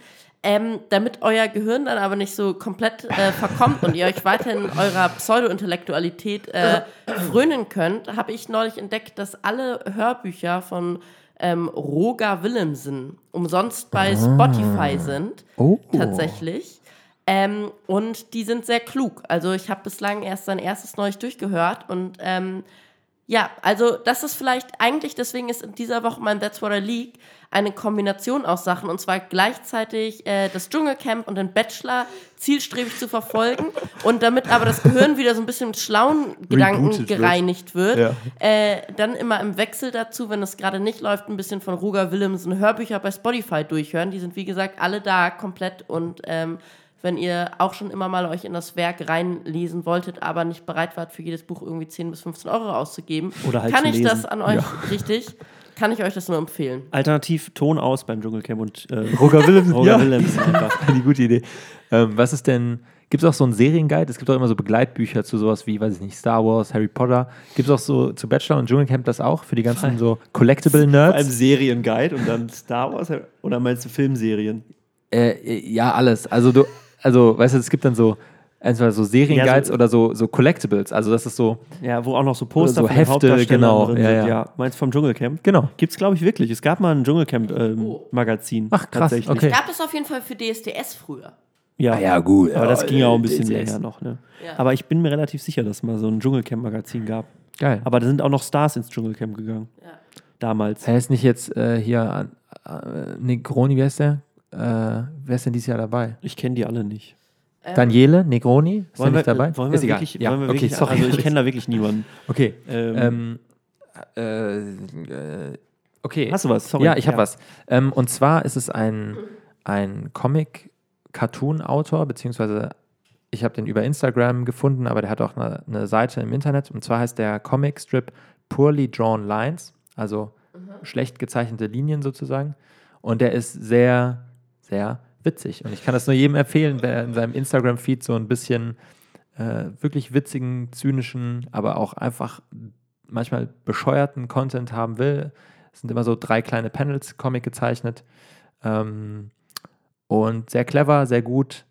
Ähm, damit euer Gehirn dann aber nicht so komplett äh, verkommt und ihr euch weiterhin eurer Pseudo-Intellektualität äh, frönen könnt, habe ich neulich entdeckt, dass alle Hörbücher von ähm, Roger Willemsen umsonst bei Spotify sind. Oh. Tatsächlich. Ähm, und die sind sehr klug. Also ich habe bislang erst sein erstes neulich durchgehört und ähm, Ja, also das ist vielleicht eigentlich, deswegen ist in dieser Woche mein That's What I League eine Kombination aus Sachen und zwar gleichzeitig äh, das Dschungelcamp und den Bachelor zielstrebig zu verfolgen und damit aber das Gehirn wieder so ein bisschen mit schlauen Gedanken Rebooted wird. gereinigt wird, Ja. äh, dann immer im Wechsel dazu, wenn es gerade nicht läuft, ein bisschen von Ruger Willemsen Hörbücher bei Spotify durchhören. Die sind wie gesagt alle da komplett und ähm, wenn ihr auch schon immer mal euch in das Werk reinlesen wolltet, aber nicht bereit wart, für jedes Buch irgendwie 10 bis 15 Euro auszugeben, Oder halt kann ich lesen. das an euch richtig, [LAUGHS] kann ich euch das nur empfehlen. Alternativ Ton aus beim Dschungelcamp und äh, Roger Williams, Roger ja. Willems einfach. [LAUGHS] Eine gute Idee. Ähm, was ist denn, gibt es auch so einen Serienguide? Es gibt auch immer so Begleitbücher zu sowas wie, weiß ich nicht, Star Wars, Harry Potter. Gibt es auch so zu Bachelor und Dschungelcamp das auch für die ganzen so Collectible Vor allem Nerds? Serienguide und dann Star Wars oder meinst du Filmserien? Äh, ja, alles. Also du, also, weißt du, es gibt dann so entweder so Serienguides Ja, so- oder so, so Collectibles. Also das ist so, Ja, wo auch noch so Poster Oder so von Hefte, genau, drin ja, sind. ja. Meinst du vom Dschungelcamp? genau. Gibt's, glaube ich, wirklich. Es gab mal ein Dschungelcamp-Magazin. Ach, krass, okay. Gab es auf jeden Fall für DSDS früher. Ja. Ah ja, gut. Aber das ging ja auch ein äh, bisschen DSDS. länger noch. Ne? Ja. Aber ich bin mir relativ sicher, dass es mal so ein Dschungelcamp-Magazin gab. Geil. Aber da sind auch noch Stars ins Dschungelcamp gegangen. Ja. Damals. Er ist nicht jetzt äh, hier äh, Negroni, wer ist der? Äh, wer ist denn dieses Jahr dabei? Ich kenne die alle nicht. Daniele Negroni? Ist Wollen er nicht dabei? wollen wir ist egal. wirklich, ja, wollen wir okay, wirklich sorry. also ich kenne da wirklich niemanden. [LAUGHS] okay. Ähm, Ähm, äh, okay. Hast du was? Sorry. Ja, ich habe was. Ähm, und zwar ist es ein, ein Comic-Cartoon-Autor, beziehungsweise ich habe den über Instagram gefunden, aber der hat auch eine, eine Seite im Internet. Und zwar heißt der Comic-Strip Poorly Drawn Lines, also schlecht gezeichnete Linien sozusagen. Und der ist sehr, sehr witzig. Und ich kann das nur jedem empfehlen, wer in seinem Instagram-Feed so ein bisschen äh, wirklich witzigen, zynischen, aber auch einfach manchmal bescheuerten Content haben will. Es sind immer so drei kleine Panels, Comic gezeichnet. Ähm, und sehr clever, sehr gut.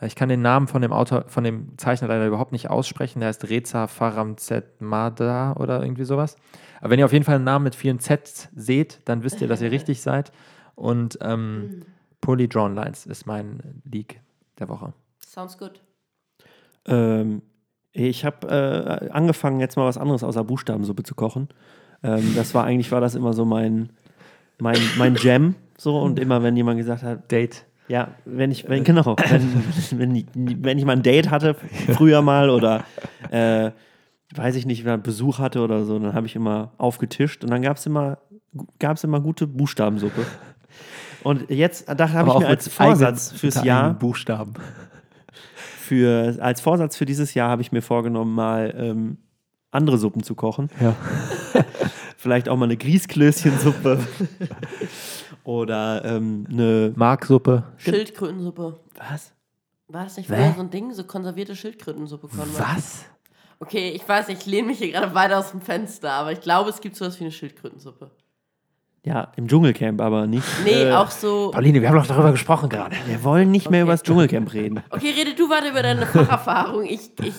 Ich kann den Namen von dem Autor, von dem Zeichner leider überhaupt nicht aussprechen. Der heißt Reza Faramzet-Mada oder irgendwie sowas. Aber wenn ihr auf jeden Fall einen Namen mit vielen Zs seht, dann wisst ihr, dass ihr richtig seid. Und ähm, Poorly Drawn Lines ist mein League der Woche. Sounds good. Ähm, ich habe äh, angefangen, jetzt mal was anderes außer Buchstabensuppe zu kochen. Ähm, das war eigentlich, war das immer so mein, mein, mein Jam. So, und immer, wenn jemand gesagt hat, Date. ja, wenn ich, wenn, genau, wenn, wenn, ich, wenn ich mal ein Date hatte, früher mal oder äh, weiß ich nicht, wer Besuch hatte oder so, dann habe ich immer aufgetischt und dann gab es immer, gab's immer gute Buchstabensuppe. Und jetzt, da habe ich mir als Vorsatz fürs Jahr, Buchstaben. für, als Vorsatz für dieses Jahr habe ich mir vorgenommen, mal ähm, andere Suppen zu kochen. Ja. [LAUGHS] Vielleicht auch mal eine Grießklößchensuppe [LAUGHS] oder ähm, eine. Marksuppe. Schildkrötensuppe. Was? War das nicht früher so ein Ding? So konservierte Schildkrötensuppe. Was? Okay, ich weiß, ich lehne mich hier gerade weiter aus dem Fenster, aber ich glaube, es gibt sowas wie eine Schildkrötensuppe. Ja, im Dschungelcamp aber nicht. Nee, äh, auch so. Pauline, wir haben doch darüber gesprochen gerade. Wir wollen nicht mehr Okay. über das Dschungelcamp reden. Okay, rede du weiter über deine Facherfahrung. Ich, ich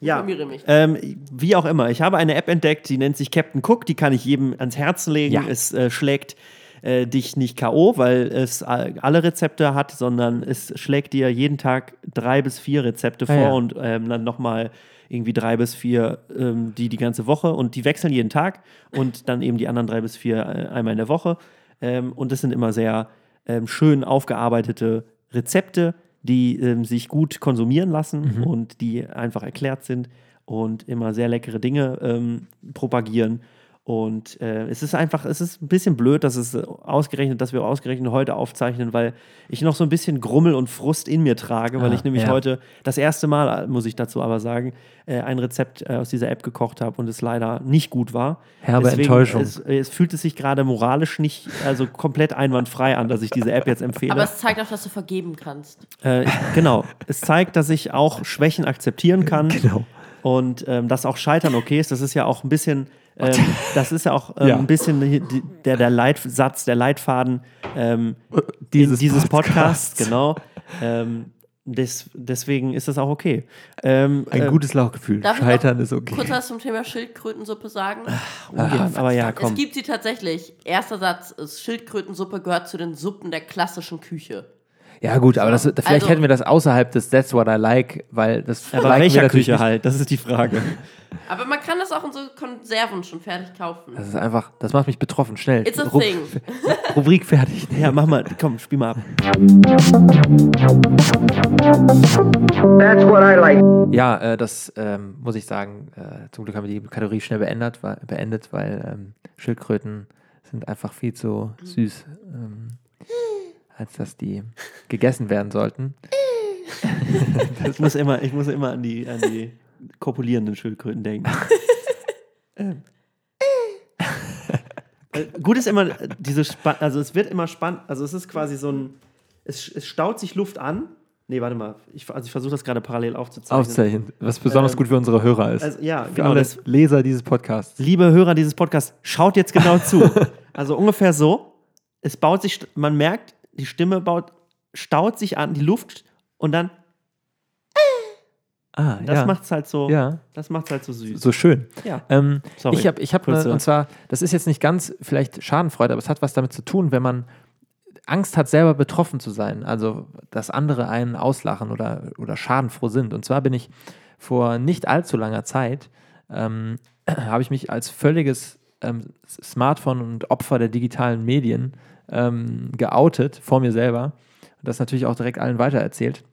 Ja, informiere mich. ähm, wie auch immer. Ich habe eine App entdeckt, die nennt sich Captain Cook. Die kann ich jedem ans Herzen legen. Ja. Es äh, schlägt äh, dich nicht K.O., weil es alle Rezepte hat, sondern es schlägt dir jeden Tag drei bis vier Rezepte Ah, vor ja. und ähm, dann nochmal irgendwie drei bis vier, ähm, die die ganze Woche und die wechseln jeden Tag und dann eben die anderen drei bis vier äh, einmal in der Woche. Ähm, und das sind immer sehr ähm, schön aufgearbeitete Rezepte, die ähm, sich gut konsumieren lassen und die einfach erklärt sind und immer sehr leckere Dinge ähm, propagieren. Und äh, es ist einfach, es ist ein bisschen blöd, dass es ausgerechnet, dass wir ausgerechnet heute aufzeichnen, weil ich noch so ein bisschen Grummel und Frust in mir trage, weil Ah, ich nämlich ja. heute das erste Mal, muss ich dazu aber sagen, äh, ein Rezept äh, aus dieser App gekocht habe und es leider nicht gut war. Herbe Enttäuschung. Es, es fühlt es sich gerade moralisch nicht, also komplett einwandfrei an, dass ich diese App jetzt empfehle. Aber es zeigt auch, dass du vergeben kannst. Äh, genau. Es zeigt, dass ich auch Schwächen akzeptieren kann. [LAUGHS] Genau. Und ähm, dass auch Scheitern okay ist. Das ist ja auch ein bisschen, ähm, das ist ja auch ähm, Ja. ein bisschen die- der, der Leitsatz, der Leitfaden ähm, Dieses dieses, Podcasts. Podcasts. Genau. Ähm, des, deswegen ist das auch okay. Ähm, Ein äh, gutes Lauchgefühl. Darf ich Scheitern noch ist okay. Kurz was zum Thema Schildkrötensuppe sagen. ungern, aber ja, Es komm. gibt sie tatsächlich. Erster Satz ist, Schildkrötensuppe gehört zu den Suppen der klassischen Küche. Ja, gut, aber das, vielleicht Also- hätten wir das außerhalb des That's What I Like, weil das Aber liken welcher Küche nicht. halt? Das ist die Frage. [LAUGHS] Aber man kann das auch in so Konserven schon fertig kaufen. Das ist einfach, das macht mich betroffen. Schnell. It's a Ru- thing. [LAUGHS] Rubrik fertig. [LAUGHS] Ja, mach mal, komm, spiel mal ab. That's what I like. Ja, äh, das ähm, muss ich sagen. Äh, zum Glück haben wir die Kategorie schnell beendet, weil, beendet, weil ähm, Schildkröten sind einfach viel zu süß, ähm, als dass die gegessen werden sollten. [LAUGHS] Ich muss immer, ich muss immer an die, an die kopulierenden Schildkröten denken. ähm. Äh, Gut ist immer äh, diese Span also es wird immer spannend, also es ist quasi so ein, es, es staut sich Luft an. Nee, warte mal, ich, also ich versuche das gerade parallel aufzuzeichnen. Aufzeichnen, was besonders Ähm, gut für unsere Hörer ist. Also, ja, für genau. alle Das, Leser dieses Podcasts. liebe Hörer dieses Podcasts, schaut jetzt genau zu. [LAUGHS] Also ungefähr so. Es baut sich, man merkt, die Stimme baut, staut sich an, die Luft und dann, Ah, das ja. macht's halt so, ja, das macht's halt so süß. so schön. Ja. Ähm, Sorry. ich habe, ich hab Kurze- ne, und zwar, das ist jetzt nicht ganz vielleicht Schadenfreude, aber es hat was damit zu tun, wenn man Angst hat, selber betroffen zu sein, also dass andere einen auslachen oder, oder schadenfroh sind. Und zwar bin ich vor nicht allzu langer Zeit, ähm, [CLEARS THROAT] habe ich mich als völliges ähm, Smartphone und Opfer der digitalen Medien ähm, geoutet vor mir selber. Und das natürlich auch direkt allen weitererzählt.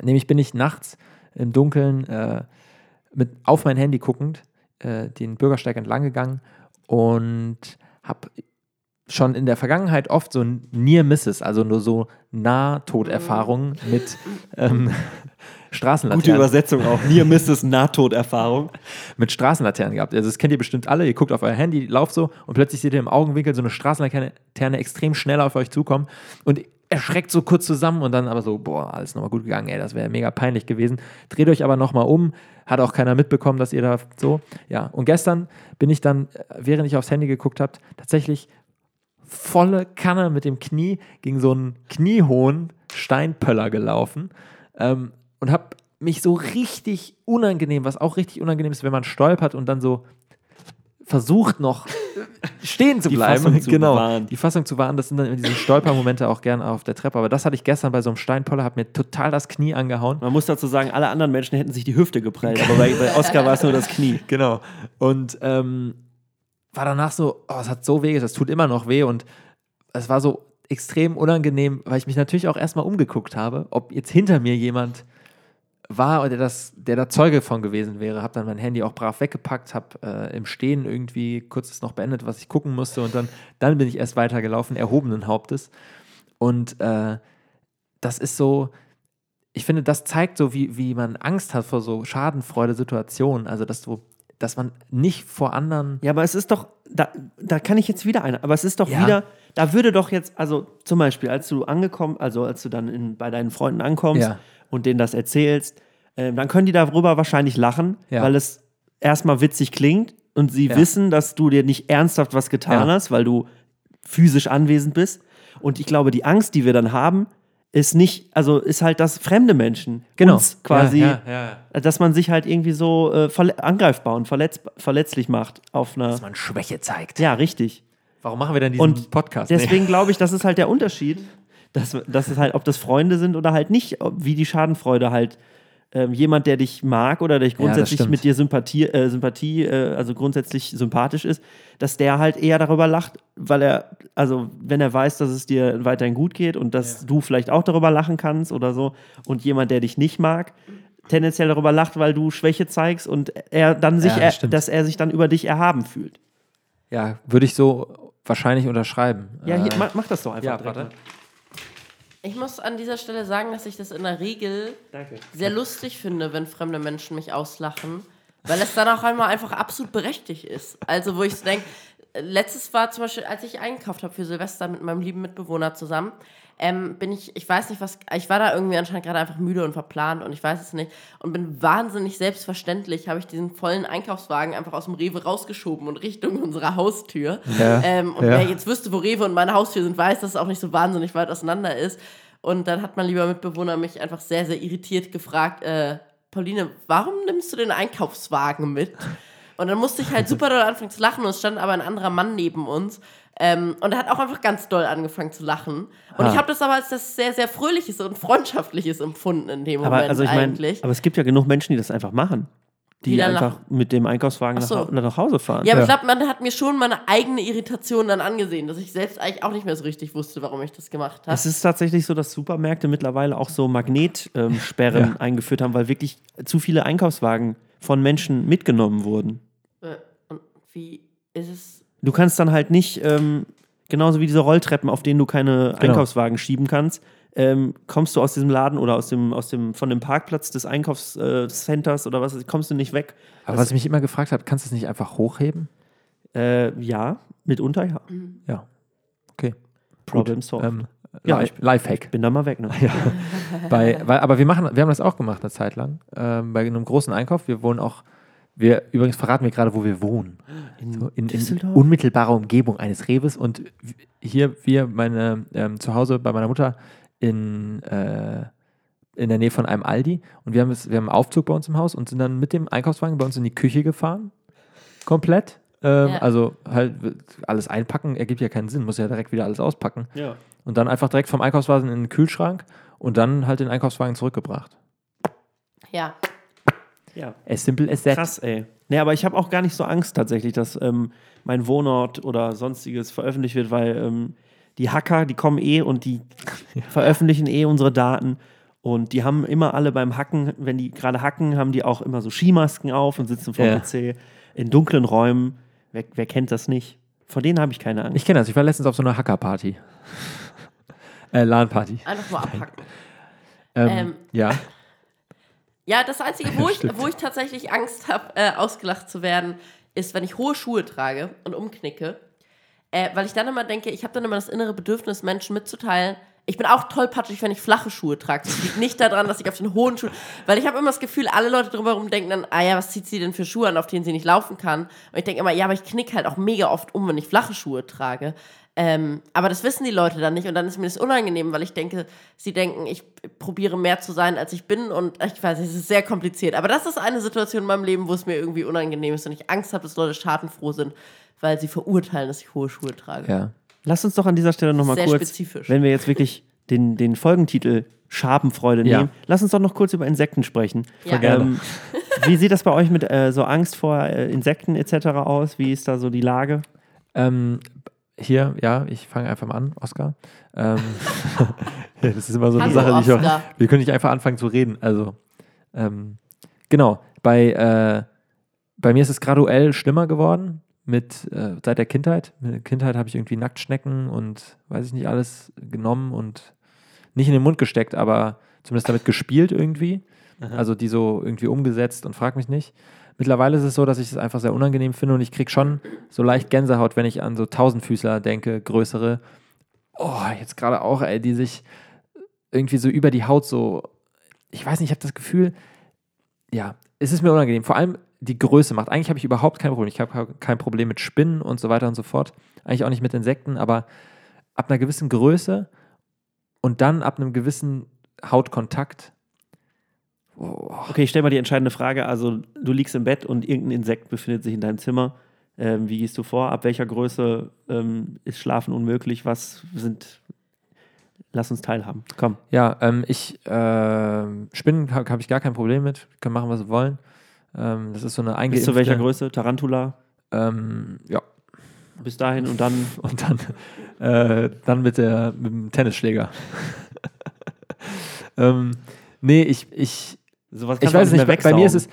Nämlich bin ich nachts im Dunkeln äh, mit, auf mein Handy guckend äh, den Bürgersteig entlang gegangen und habe schon in der Vergangenheit oft so Near Misses, also nur so Nahtoderfahrungen mit ähm, Gute Straßenlaternen, Übersetzung auch. Near Misses Nahtoderfahrung. [LAUGHS] mit Straßenlaternen gehabt. Also das kennt ihr bestimmt alle. Ihr guckt auf euer Handy, lauft so und plötzlich seht ihr im Augenwinkel so eine Straßenlaterne extrem schnell auf euch zukommen und erschreckt so kurz zusammen und dann aber so, boah, alles nochmal gut gegangen, ey, das wäre mega peinlich gewesen. Dreht euch aber nochmal um, hat auch keiner mitbekommen, dass ihr da so, ja. Und gestern bin ich dann, äh, während ich aufs Handy geguckt habe, tatsächlich volle Kanne mit dem Knie gegen so einen kniehohen Steinpöller gelaufen ähm, und habe mich so richtig unangenehm, was auch richtig unangenehm ist, wenn man stolpert und dann so versucht noch stehen zu Die bleiben. Fassung zu genau, bewahren. die Fassung zu wahren. Das sind dann immer diese Stolpermomente auch gerne auf der Treppe. Aber das hatte ich gestern bei so einem Steinpoller, hat mir total das Knie angehauen. Man muss dazu sagen, alle anderen Menschen hätten sich die Hüfte geprellt, aber bei, bei Oscar war es nur das Knie. [LAUGHS] Genau. Und ähm, war danach so, oh, es hat so weh, das tut immer noch weh. Und es war so extrem unangenehm, weil ich mich natürlich auch erstmal umgeguckt habe, ob jetzt hinter mir jemand war, der, das, der da Zeuge von gewesen wäre. Habe dann mein Handy auch brav weggepackt, habe äh, im Stehen irgendwie kurz das noch beendet, was ich gucken musste. Und dann, dann bin ich erst weitergelaufen, erhobenen Hauptes. Und äh, das ist so, ich finde, das zeigt so, wie, wie man Angst hat vor so Schadenfreude-Situationen. Also, dass du, dass man nicht vor anderen. Ja, aber es ist doch, da, da kann ich jetzt wieder eine, aber es ist doch Ja. wieder, da würde doch jetzt, also zum Beispiel, als du angekommen, also als du dann in, bei deinen Freunden ankommst Ja. Und denen das erzählst, ähm, dann können die darüber wahrscheinlich lachen, Ja. weil es erstmal witzig klingt und sie Ja. wissen, dass du dir nicht ernsthaft was getan Ja. hast, weil du physisch anwesend bist. Und ich glaube, die Angst, die wir dann haben, ist nicht, also ist halt, dass fremde Menschen uns quasi, Genau. Ja, ja, ja. dass man sich halt irgendwie so äh, angreifbar und verletz verletzlich macht auf einer. Dass man Schwäche zeigt. Ja, richtig. Warum machen wir denn diesen Und Podcast? Deswegen [LAUGHS] glaube ich, das ist halt der Unterschied, dass, dass es halt, ob das Freunde sind oder halt nicht, wie die Schadenfreude halt. Ähm, jemand, der dich mag oder der Ja, grundsätzlich stimmt. mit dir Sympathie, äh, Sympathie äh, also grundsätzlich sympathisch ist, dass der halt eher darüber lacht, weil er, also wenn er weiß, dass es dir weiterhin gut geht und dass du vielleicht auch darüber lachen kannst oder so und jemand, der dich nicht mag, tendenziell darüber lacht, weil du Schwäche zeigst und er dann sich, Ja, das er, dass er sich dann über dich erhaben fühlt. ja, würde ich so wahrscheinlich unterschreiben. Ja, hier, Äh, mach, mach das doch einfach ja, direkt warte. mal. Ich muss an dieser Stelle sagen, dass ich das in der Regel Danke. sehr lustig finde, wenn fremde Menschen mich auslachen, weil es dann auch einmal einfach absolut berechtigt ist. Also, wo ich so denke, letztes war zum Beispiel, als ich eingekauft habe für Silvester mit meinem lieben Mitbewohner zusammen, ähm, bin ich, ich weiß nicht was, ich war da irgendwie anscheinend gerade einfach müde und verplant und ich weiß es nicht und bin wahnsinnig selbstverständlich, habe ich diesen vollen Einkaufswagen einfach aus dem Rewe rausgeschoben und Richtung unserer Haustür. Ja, Ähm, und ja. wer jetzt wüsste, wo Rewe und meine Haustür sind, weiß, dass es auch nicht so wahnsinnig weit auseinander ist. Und dann hat mein lieber Mitbewohner mich einfach sehr, sehr irritiert gefragt, äh, Pauline, warum nimmst du den Einkaufswagen mit? Und dann musste ich halt super doll anfangen zu lachen und es stand aber ein anderer Mann neben uns. Ähm, und er hat auch einfach ganz doll angefangen zu lachen. Und Ah. ich habe das aber als das sehr, sehr Fröhliches und Freundschaftliches empfunden in dem Aber Moment also ich eigentlich. aber es gibt ja genug Menschen, die das einfach machen. Die, Die dann einfach mit dem Einkaufswagen so. nach, nach Hause fahren. Ja, aber Ja. ich glaube, man hat mir schon meine eigene Irritation dann angesehen, dass ich selbst eigentlich auch nicht mehr so richtig wusste, warum ich das gemacht habe. Es ist tatsächlich so, dass Supermärkte mittlerweile auch so Magnetsperren [LAUGHS] ähm, Sperren eingeführt haben, weil wirklich zu viele Einkaufswagen von Menschen mitgenommen wurden. Äh, wie ist es? Du kannst dann halt nicht, ähm, genauso wie diese Rolltreppen, auf denen du keine Genau. Einkaufswagen schieben kannst, ähm, kommst du aus diesem Laden oder aus dem, aus dem, von dem Parkplatz des Einkaufscenters oder was, kommst du nicht weg. Aber was ich mich immer gefragt habe, kannst du es nicht einfach hochheben? Äh, ja, mitunter ja. Ja. Okay. Problem solved. Ähm, Ja, Li- ich- Lifehack. Bin da mal weg. Ne? [LAUGHS] Bei, weil, aber wir machen, wir haben das auch gemacht eine Zeit lang. Ähm, bei einem großen Einkauf. Wir wohnen auch, wir übrigens verraten wir gerade, wo wir wohnen. In So in, in unmittelbarer Umgebung eines Reves. Und hier, wir, meine, ähm, zu Hause bei meiner Mutter in, äh, in der Nähe von einem Aldi. Und wir haben, es, wir haben einen Aufzug bei uns im Haus und sind dann mit dem Einkaufswagen bei uns in die Küche gefahren. Komplett. Ähm, Ja. Also halt alles einpacken ergibt ja keinen Sinn, muss ja direkt wieder alles auspacken. Ja. Und dann einfach direkt vom Einkaufswagen in den Kühlschrank und dann halt den Einkaufswagen zurückgebracht. Ja. Ja. As simple as that. Krass, ey. Nee, aber ich habe auch gar nicht so Angst tatsächlich, dass ähm, mein Wohnort oder sonstiges veröffentlicht wird, weil ähm, die Hacker, die kommen eh und die [LAUGHS] veröffentlichen eh unsere Daten. Und die haben immer alle beim Hacken, wenn die gerade hacken, haben die auch immer so Skimasken auf und sitzen vor dem Ja. PC in dunklen Räumen. Wer, wer kennt das nicht? Vor denen habe ich keine Angst. Ich kenne das, ich war letztens auf so einer Hackerparty. [LAUGHS] äh, LAN-Party. Einfach nur abpacken. Ähm, Ähm, ja. [LAUGHS] Ja, das Einzige, wo [LAUGHS] ich, wo ich tatsächlich Angst habe, äh, ausgelacht zu werden, ist, wenn ich hohe Schuhe trage und umknicke. Äh, weil ich dann immer denke, ich habe dann immer das innere Bedürfnis, Menschen mitzuteilen. Ich bin auch tollpatschig, wenn ich flache Schuhe trage. Das liegt nicht daran, dass ich auf den hohen Schuhen. [LAUGHS] Weil ich habe immer das Gefühl, alle Leute drumherum denken dann, ah ja, was zieht sie denn für Schuhe an, auf denen sie nicht laufen kann? Und ich denke immer, ja, aber ich knick halt auch mega oft um, wenn ich flache Schuhe trage. Ähm, aber das wissen die Leute dann nicht und dann ist mir das unangenehm, weil ich denke, sie denken, ich probiere mehr zu sein, als ich bin und ich weiß, es ist sehr kompliziert. Aber das ist eine Situation in meinem Leben, wo es mir irgendwie unangenehm ist und ich Angst habe, dass Leute schadenfroh sind, weil sie verurteilen, dass ich hohe Schuhe trage. ja. Lass uns doch an dieser Stelle nochmal kurz, spezifisch. wenn wir jetzt wirklich den, den Folgentitel Schabenfreude Ja. nehmen, lass uns doch noch kurz über Insekten sprechen. Ja. Ähm, wie sieht das bei euch mit äh, so Angst vor äh, Insekten etc. aus? Wie ist da so die Lage? Ähm, hier, ja, ich fange einfach mal an, Oskar. Ähm, [LAUGHS] ja, das ist immer so eine Hallo, Sache, die ich auch. Wir können nicht einfach anfangen zu reden. Also, ähm, genau. Bei, äh, bei mir ist es graduell schlimmer geworden mit äh, seit der Kindheit. In der Kindheit habe ich irgendwie Nacktschnecken und weiß ich nicht alles genommen und nicht in den Mund gesteckt, aber zumindest damit gespielt irgendwie. Also die so irgendwie umgesetzt und frag mich nicht. Mittlerweile ist es so, dass ich es einfach sehr unangenehm finde und ich kriege schon so leicht Gänsehaut, wenn ich an so Tausendfüßler denke, größere. Oh, jetzt gerade auch, ey, die sich irgendwie so über die Haut so, ich weiß nicht, ich habe das Gefühl, ja, es ist mir unangenehm. Vor allem die Größe macht. Eigentlich habe ich überhaupt kein Problem. Ich habe kein Problem mit Spinnen und so weiter und so fort. Eigentlich auch nicht mit Insekten, aber ab einer gewissen Größe und dann ab einem gewissen Hautkontakt. Okay, ich stelle mal die entscheidende Frage. Also, du liegst im Bett und irgendein Insekt befindet sich in deinem Zimmer. Ähm, wie gehst du vor? Ab welcher Größe ähm, ist Schlafen unmöglich? Was sind. Lass uns teilhaben. Komm. Ja, ähm, ich, ähm, Spinnen habe hab ich gar kein Problem mit. Können machen, was sie wollen. Ähm, das ist so eine Bis eingeimpfte. zu welcher Größe? Tarantula? Ähm, ja. Bis dahin und dann. [LAUGHS] Und dann, äh, dann mit, der, mit dem Tennisschläger. [LAUGHS] ähm, nee, ich, ich, Sowas ich weiß auch nicht, bei, mehr bei mir ist es.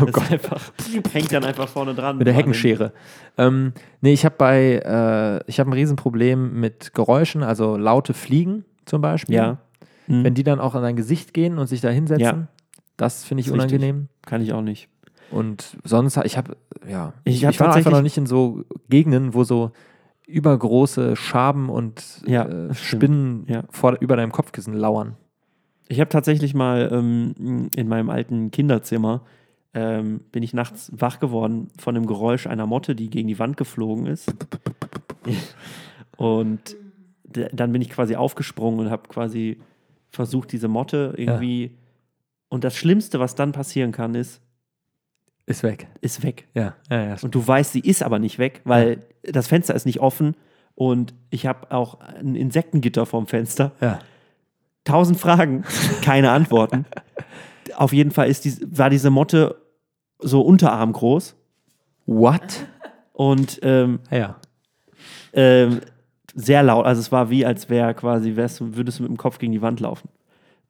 oh [LAUGHS] Das Gott. einfach, [LAUGHS] hängt dann einfach vorne dran. Mit der Heckenschere. Ähm, nee, ich habe bei, äh, ich habe ein Riesenproblem mit Geräuschen, also laute Fliegen zum Beispiel. Ja. Mhm. Wenn die dann auch an dein Gesicht gehen und sich da hinsetzen, Ja. das finde ich richtig. unangenehm. Kann ich auch nicht. Und sonst, ich habe, ja, Ich ich, hab ich war einfach noch nicht in so Gegenden, wo so übergroße Schaben und Ja, äh, das. Spinnen Ja. vor, über deinem Kopfkissen lauern. Ich habe tatsächlich mal ähm, in meinem alten Kinderzimmer ähm, bin ich nachts wach geworden von dem Geräusch einer Motte, die gegen die Wand geflogen ist. Und dann bin ich quasi aufgesprungen und habe quasi versucht, diese Motte irgendwie. Und das Schlimmste, was dann passieren kann, ist, Ist weg. ist weg. Ja, ja, ja. Und du weißt, sie ist aber nicht weg, weil das Fenster ist nicht offen und ich habe auch ein Insektengitter vorm Fenster. ja. Tausend Fragen, keine Antworten. Auf jeden Fall ist die, war diese Motte so unterarmgroß What? und ähm, Ja. ähm, sehr laut. Also es war wie, als wäre quasi, wärst, du- würdest du mit dem Kopf gegen die Wand laufen,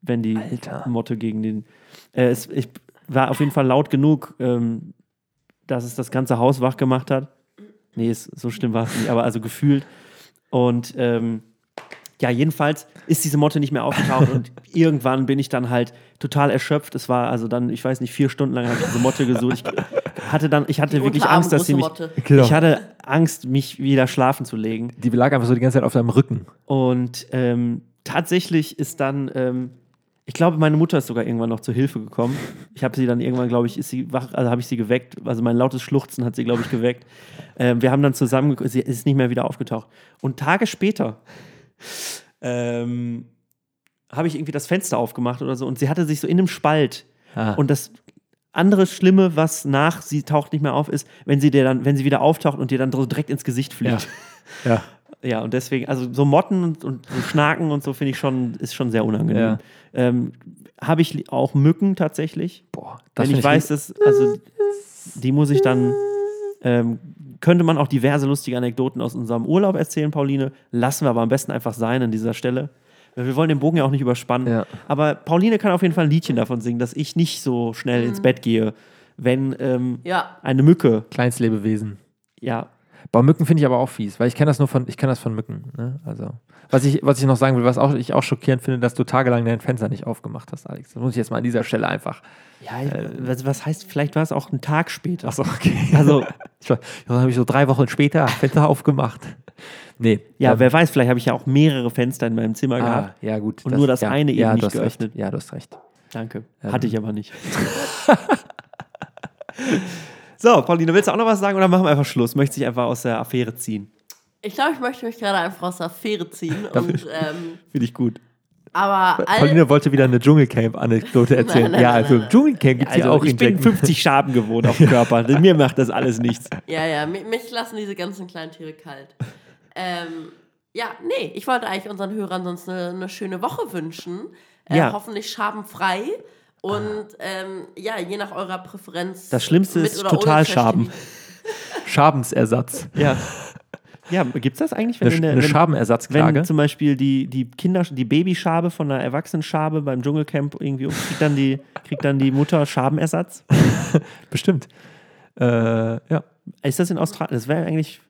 wenn die Alter. Motte gegen den. Äh, es, ich war auf jeden Fall laut genug, ähm, dass es das ganze Haus wach gemacht hat. Nee, es, so schlimm war es nicht, aber also gefühlt. Und ähm, ja, jedenfalls ist diese Motte nicht mehr aufgetaucht und [LAUGHS] irgendwann bin ich dann halt total erschöpft. Es war also dann, ich weiß nicht, vier Stunden lang habe ich diese Motte gesucht. Ich hatte dann, ich hatte Die wirklich Angst, dass sie mich. Motte. Genau. Ich hatte Angst, mich wieder schlafen zu legen. Die lag einfach so die ganze Zeit auf deinem Rücken. Und ähm, tatsächlich ist dann, ähm, ich glaube, meine Mutter ist sogar irgendwann noch zur Hilfe gekommen. Ich habe sie dann irgendwann, glaube ich, ist sie wach, also habe ich sie geweckt. Also mein lautes Schluchzen hat sie, glaube ich, geweckt. Ähm, wir haben dann zusammen, sie ist nicht mehr wieder aufgetaucht. Und Tage später ähm, habe ich irgendwie das Fenster aufgemacht oder so und sie hatte sich so in einem Spalt. Ah. Und das andere Schlimme, was nach sie taucht nicht mehr auf, ist, wenn sie dir dann, wenn sie wieder auftaucht und dir dann so direkt ins Gesicht fliegt. [LAUGHS] Ja. Ja, und deswegen, also so Motten und, und so Schnaken und so finde ich schon, ist schon sehr unangenehm. Ja. Ähm, Habe ich auch Mücken tatsächlich. Boah, Wenn find ich weiß, dass, also die muss ich dann, ähm, könnte man auch diverse lustige Anekdoten aus unserem Urlaub erzählen, Pauline. Lassen wir aber am besten einfach sein an dieser Stelle. Wir wollen den Bogen ja auch nicht überspannen. Ja. Aber Pauline kann auf jeden Fall ein Liedchen davon singen, dass ich nicht so schnell ins Bett gehe, wenn ähm, Ja, eine Mücke, Kleinstlebewesen. ja, Bei Mücken finde ich aber auch fies, weil ich kenne das nur von, ich kenne das von Mücken. Ne? Also, was ich, was ich noch sagen will, was auch, ich auch schockierend finde, dass du tagelang dein Fenster nicht aufgemacht hast, Alex. Das muss ich jetzt mal an dieser Stelle einfach. ja was, was heißt, vielleicht war es auch ein Tag später. Achso, okay. [LAUGHS] Also, dann habe ich so drei Wochen später Fenster aufgemacht. Nee. Ja, ähm, wer weiß, vielleicht habe ich ja auch mehrere Fenster in meinem Zimmer ah, gehabt. ja, gut. Und nur das eine eben ja, nicht du hast geöffnet. Recht. Ja, du hast recht. Danke. Ähm. Hatte ich aber nicht. [LAUGHS] [LAUGHS] so, Pauline, willst du auch noch was sagen oder machen wir einfach Schluss? Möchtest dich einfach aus der Affäre ziehen? ich glaube, ich möchte mich gerade einfach aus der Affäre ziehen. Und, ähm, Finde ich gut. aber Pauline wollte wieder eine Dschungelcamp-Anekdote [LAUGHS] erzählen. Nein, nein, ja, nein, also nein. Dschungelcamp gibt es ja Also, auch ich in bin Jack- 50 Schaben gewohnt auf [LAUGHS] dem Körper. Mir macht das alles nichts. ja, ja, mi- mich lassen diese ganzen kleinen Tiere kalt. ähm, ja, nee, ich wollte eigentlich unseren Hörern sonst eine, eine schöne Woche wünschen. Äh, Ja. Hoffentlich schabenfrei. Und ähm, ja, je nach eurer Präferenz. Das Schlimmste ist Totalschaben. [LAUGHS] Schabensersatz. Ja. Ja, gibt's das eigentlich, wenn, Eine, eine wenn, Schabenersatzklage. wenn zum Beispiel die, die Kinder, die Babyschabe von einer Erwachsenenschabe beim Dschungelcamp irgendwie um, kriegt dann die, kriegt dann die Mutter Schabenersatz? [LAUGHS] Bestimmt. Äh, ja. Ist das in Australien? Das wäre eigentlich.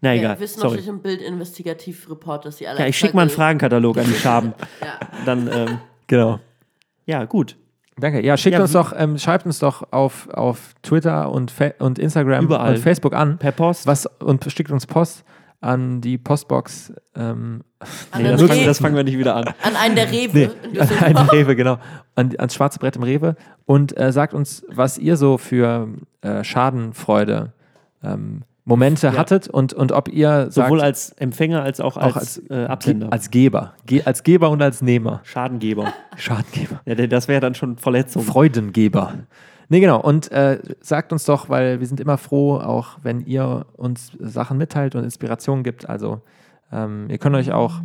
Na Ja, egal. wir wissen Sorry. natürlich im Bildinvestigativ-Report, dass sie alle. Ja, ich schicke mal einen Fragenkatalog an die Schaben. [LAUGHS] Ja. Dann, ähm, Genau. ja, gut. Danke. Ja, schickt Ja, uns doch, ähm, schreibt uns doch auf, auf Twitter und, Fa und Instagram Überall. und Facebook an. Per Post. Was, und schickt uns Post an die Postbox. Ähm, [LAUGHS] An, Nee, das, fangen, das fangen wir nicht wieder an. an einen der Rewe. nee, an, die Rewe, genau. An, ans schwarze Brett im Rewe. Und äh, sagt uns, was ihr so für äh, Schadenfreude ähm, Momente hattet und, und ob ihr sagt, Sowohl als Empfänger als auch als, als, äh, Absender. als Geber. Ge als Geber und als Nehmer. Schadengeber. [LAUGHS] Schadengeber. Ja, das wäre dann schon Verletzung. Freudengeber. Nee, genau. Und äh, sagt uns doch, weil wir sind immer froh, auch wenn ihr uns Sachen mitteilt und Inspirationen gibt. Also ähm, ihr könnt euch auch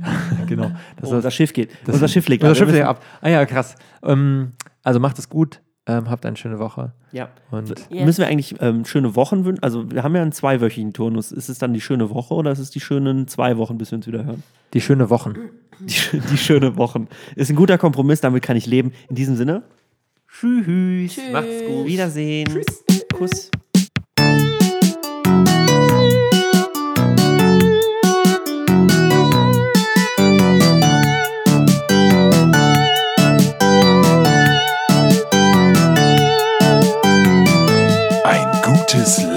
[LAUGHS] genau. Das Oh, unser Schiff geht. das- unser Schiff legt unser ab. Schiff legt ab. Ah ja, krass. Ähm, also macht es gut. Ähm, habt eine schöne Woche. Ja. Und Yes. Müssen wir eigentlich ähm, schöne Wochen wünschen? Also, wir haben ja einen zweiwöchigen Turnus. Ist es dann die schöne Woche oder ist es die schönen zwei Wochen, bis wir uns wieder hören? die schöne Wochen. Die, die schöne Wochen. Ist ein guter Kompromiss, damit kann ich leben. In diesem Sinne, tschüss. Tschüss. Macht's gut. Wiedersehen. Kuss.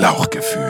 Lauchgefühl.